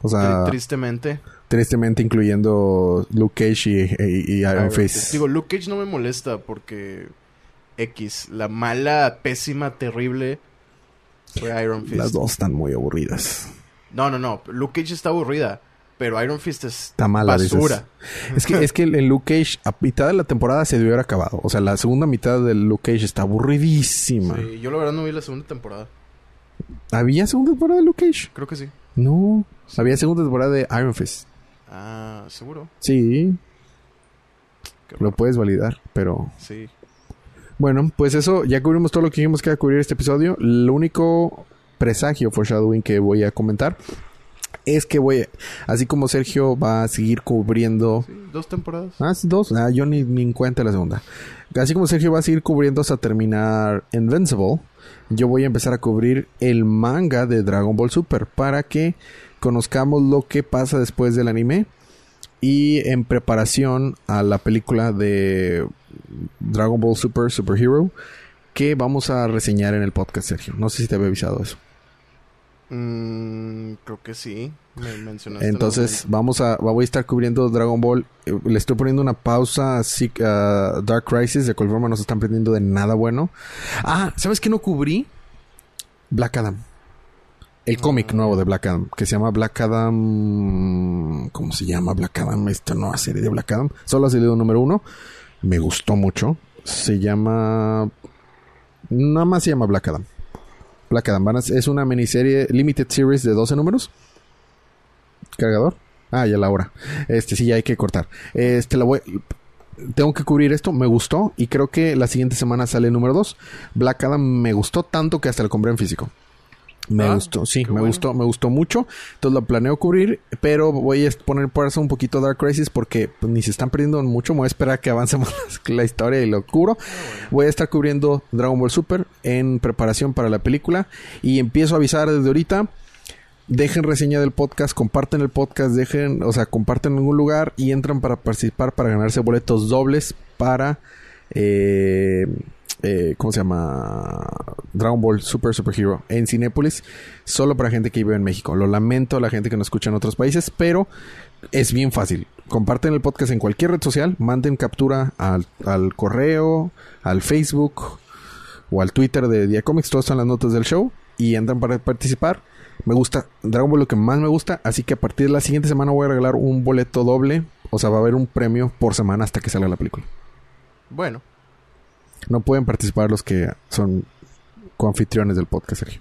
O sea, Tri- tristemente. tristemente incluyendo Luke Cage y, y- y Iron, Fist. Digo, Luke Cage no me molesta porque X, la mala, pésima, terrible fue Iron Fist. Las dos están muy aburridas. No, no, no. Luke Cage está aburrida, pero Iron Fist es Está mala, dices. basura. Es que, es que el, el Luke Cage a mitad de la temporada se debió haber acabado. O sea, la segunda mitad del Luke Cage está aburridísima. Sí, yo la verdad no vi la segunda temporada. ¿Había segunda temporada de Luke Cage? Creo que sí. No. Había segunda temporada de Iron Fist. Ah, seguro. Sí, lo puedes validar, pero... Sí. Bueno, pues eso, ya cubrimos todo lo que dijimos que iba a cubrir este episodio. Lo único presagio, foreshadowing, que voy a comentar es que voy, así como Sergio va a seguir cubriendo Sí, dos temporadas. Ah, sí, dos. Ah, yo ni, ni en cuenta la segunda. Así como Sergio va a seguir cubriendo hasta terminar Invincible, yo voy a empezar a cubrir el manga de Dragon Ball Super para que conozcamos lo que pasa después del anime y en preparación a la película de Dragon Ball Super Super Hero que vamos a reseñar en el podcast, Sergio. No sé si te había avisado eso. Mm, creo que sí. Me mencionaste. Entonces en vamos a voy a estar cubriendo Dragon Ball. Eh, Le estoy poniendo una pausa así a Dark Crisis, de cual forma no se están perdiendo de nada bueno. Ah, ¿sabes qué no cubrí? Black Adam. El cómic nuevo de Black Adam, que se llama Black Adam. ¿Cómo se llama Black Adam? Esta nueva serie de Black Adam. Solo ha salido número uno. Me gustó mucho. Se llama. Nada más se llama Black Adam. Black Adam. Es una miniserie Limited Series de 12 números. ¿Cargador? Ah, ya la hora. Este sí, ya hay que cortar. Este la voy. Tengo que cubrir esto, me gustó y creo que la siguiente semana sale el número 2. Black Adam me gustó tanto que hasta lo compré en físico. Me Ah, gustó, sí, me bueno. gustó, me gustó mucho. Entonces lo planeo cubrir, pero voy a poner por eso un poquito Dark Crisis porque pues, ni se están perdiendo mucho. Me voy a esperar a que avancemos *laughs* la historia y lo cubro. Voy a estar cubriendo Dragon Ball Super en preparación para la película y empiezo a avisar desde ahorita. Dejen reseña del podcast, comparten el podcast, dejen, o sea, comparten en algún lugar y entran para participar para ganarse boletos dobles para eh, eh, ¿cómo se llama? Dragon Ball Super Super Hero en Cinépolis, solo para gente que vive en México. Lo lamento a la gente que nos escucha en otros países, pero es bien fácil. Comparten el podcast en cualquier red social, manden captura al, al correo, al Facebook o al Twitter de Diacomics, todas están las notas del show y entran para participar. Me gusta Dragon Ball lo que más me gusta, así que a partir de la siguiente semana voy a regalar un boleto doble, o sea, va a haber un premio por semana hasta que salga la película. Bueno, No pueden participar los que son coanfitriones del podcast, Sergio.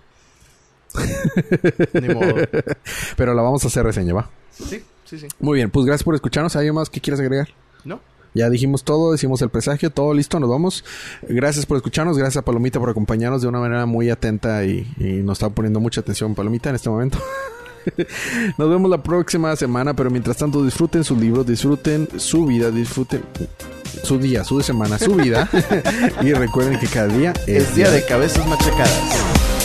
ni modo. *laughs* Pero la vamos a hacer reseña, ¿va? Sí, sí, sí. Muy bien, pues gracias por escucharnos. ¿Hay algo más que quieras agregar? ¿No? Ya dijimos todo, decimos el presagio, todo listo, nos vamos. Gracias por escucharnos, gracias a Palomita por acompañarnos de una manera muy atenta y, y nos está poniendo mucha atención Palomita en este momento. *laughs* nos vemos la próxima semana, pero mientras tanto disfruten sus libros, disfruten su vida, disfruten su día, su semana, su vida. *laughs* y recuerden que cada día Es día de cabezas machacadas.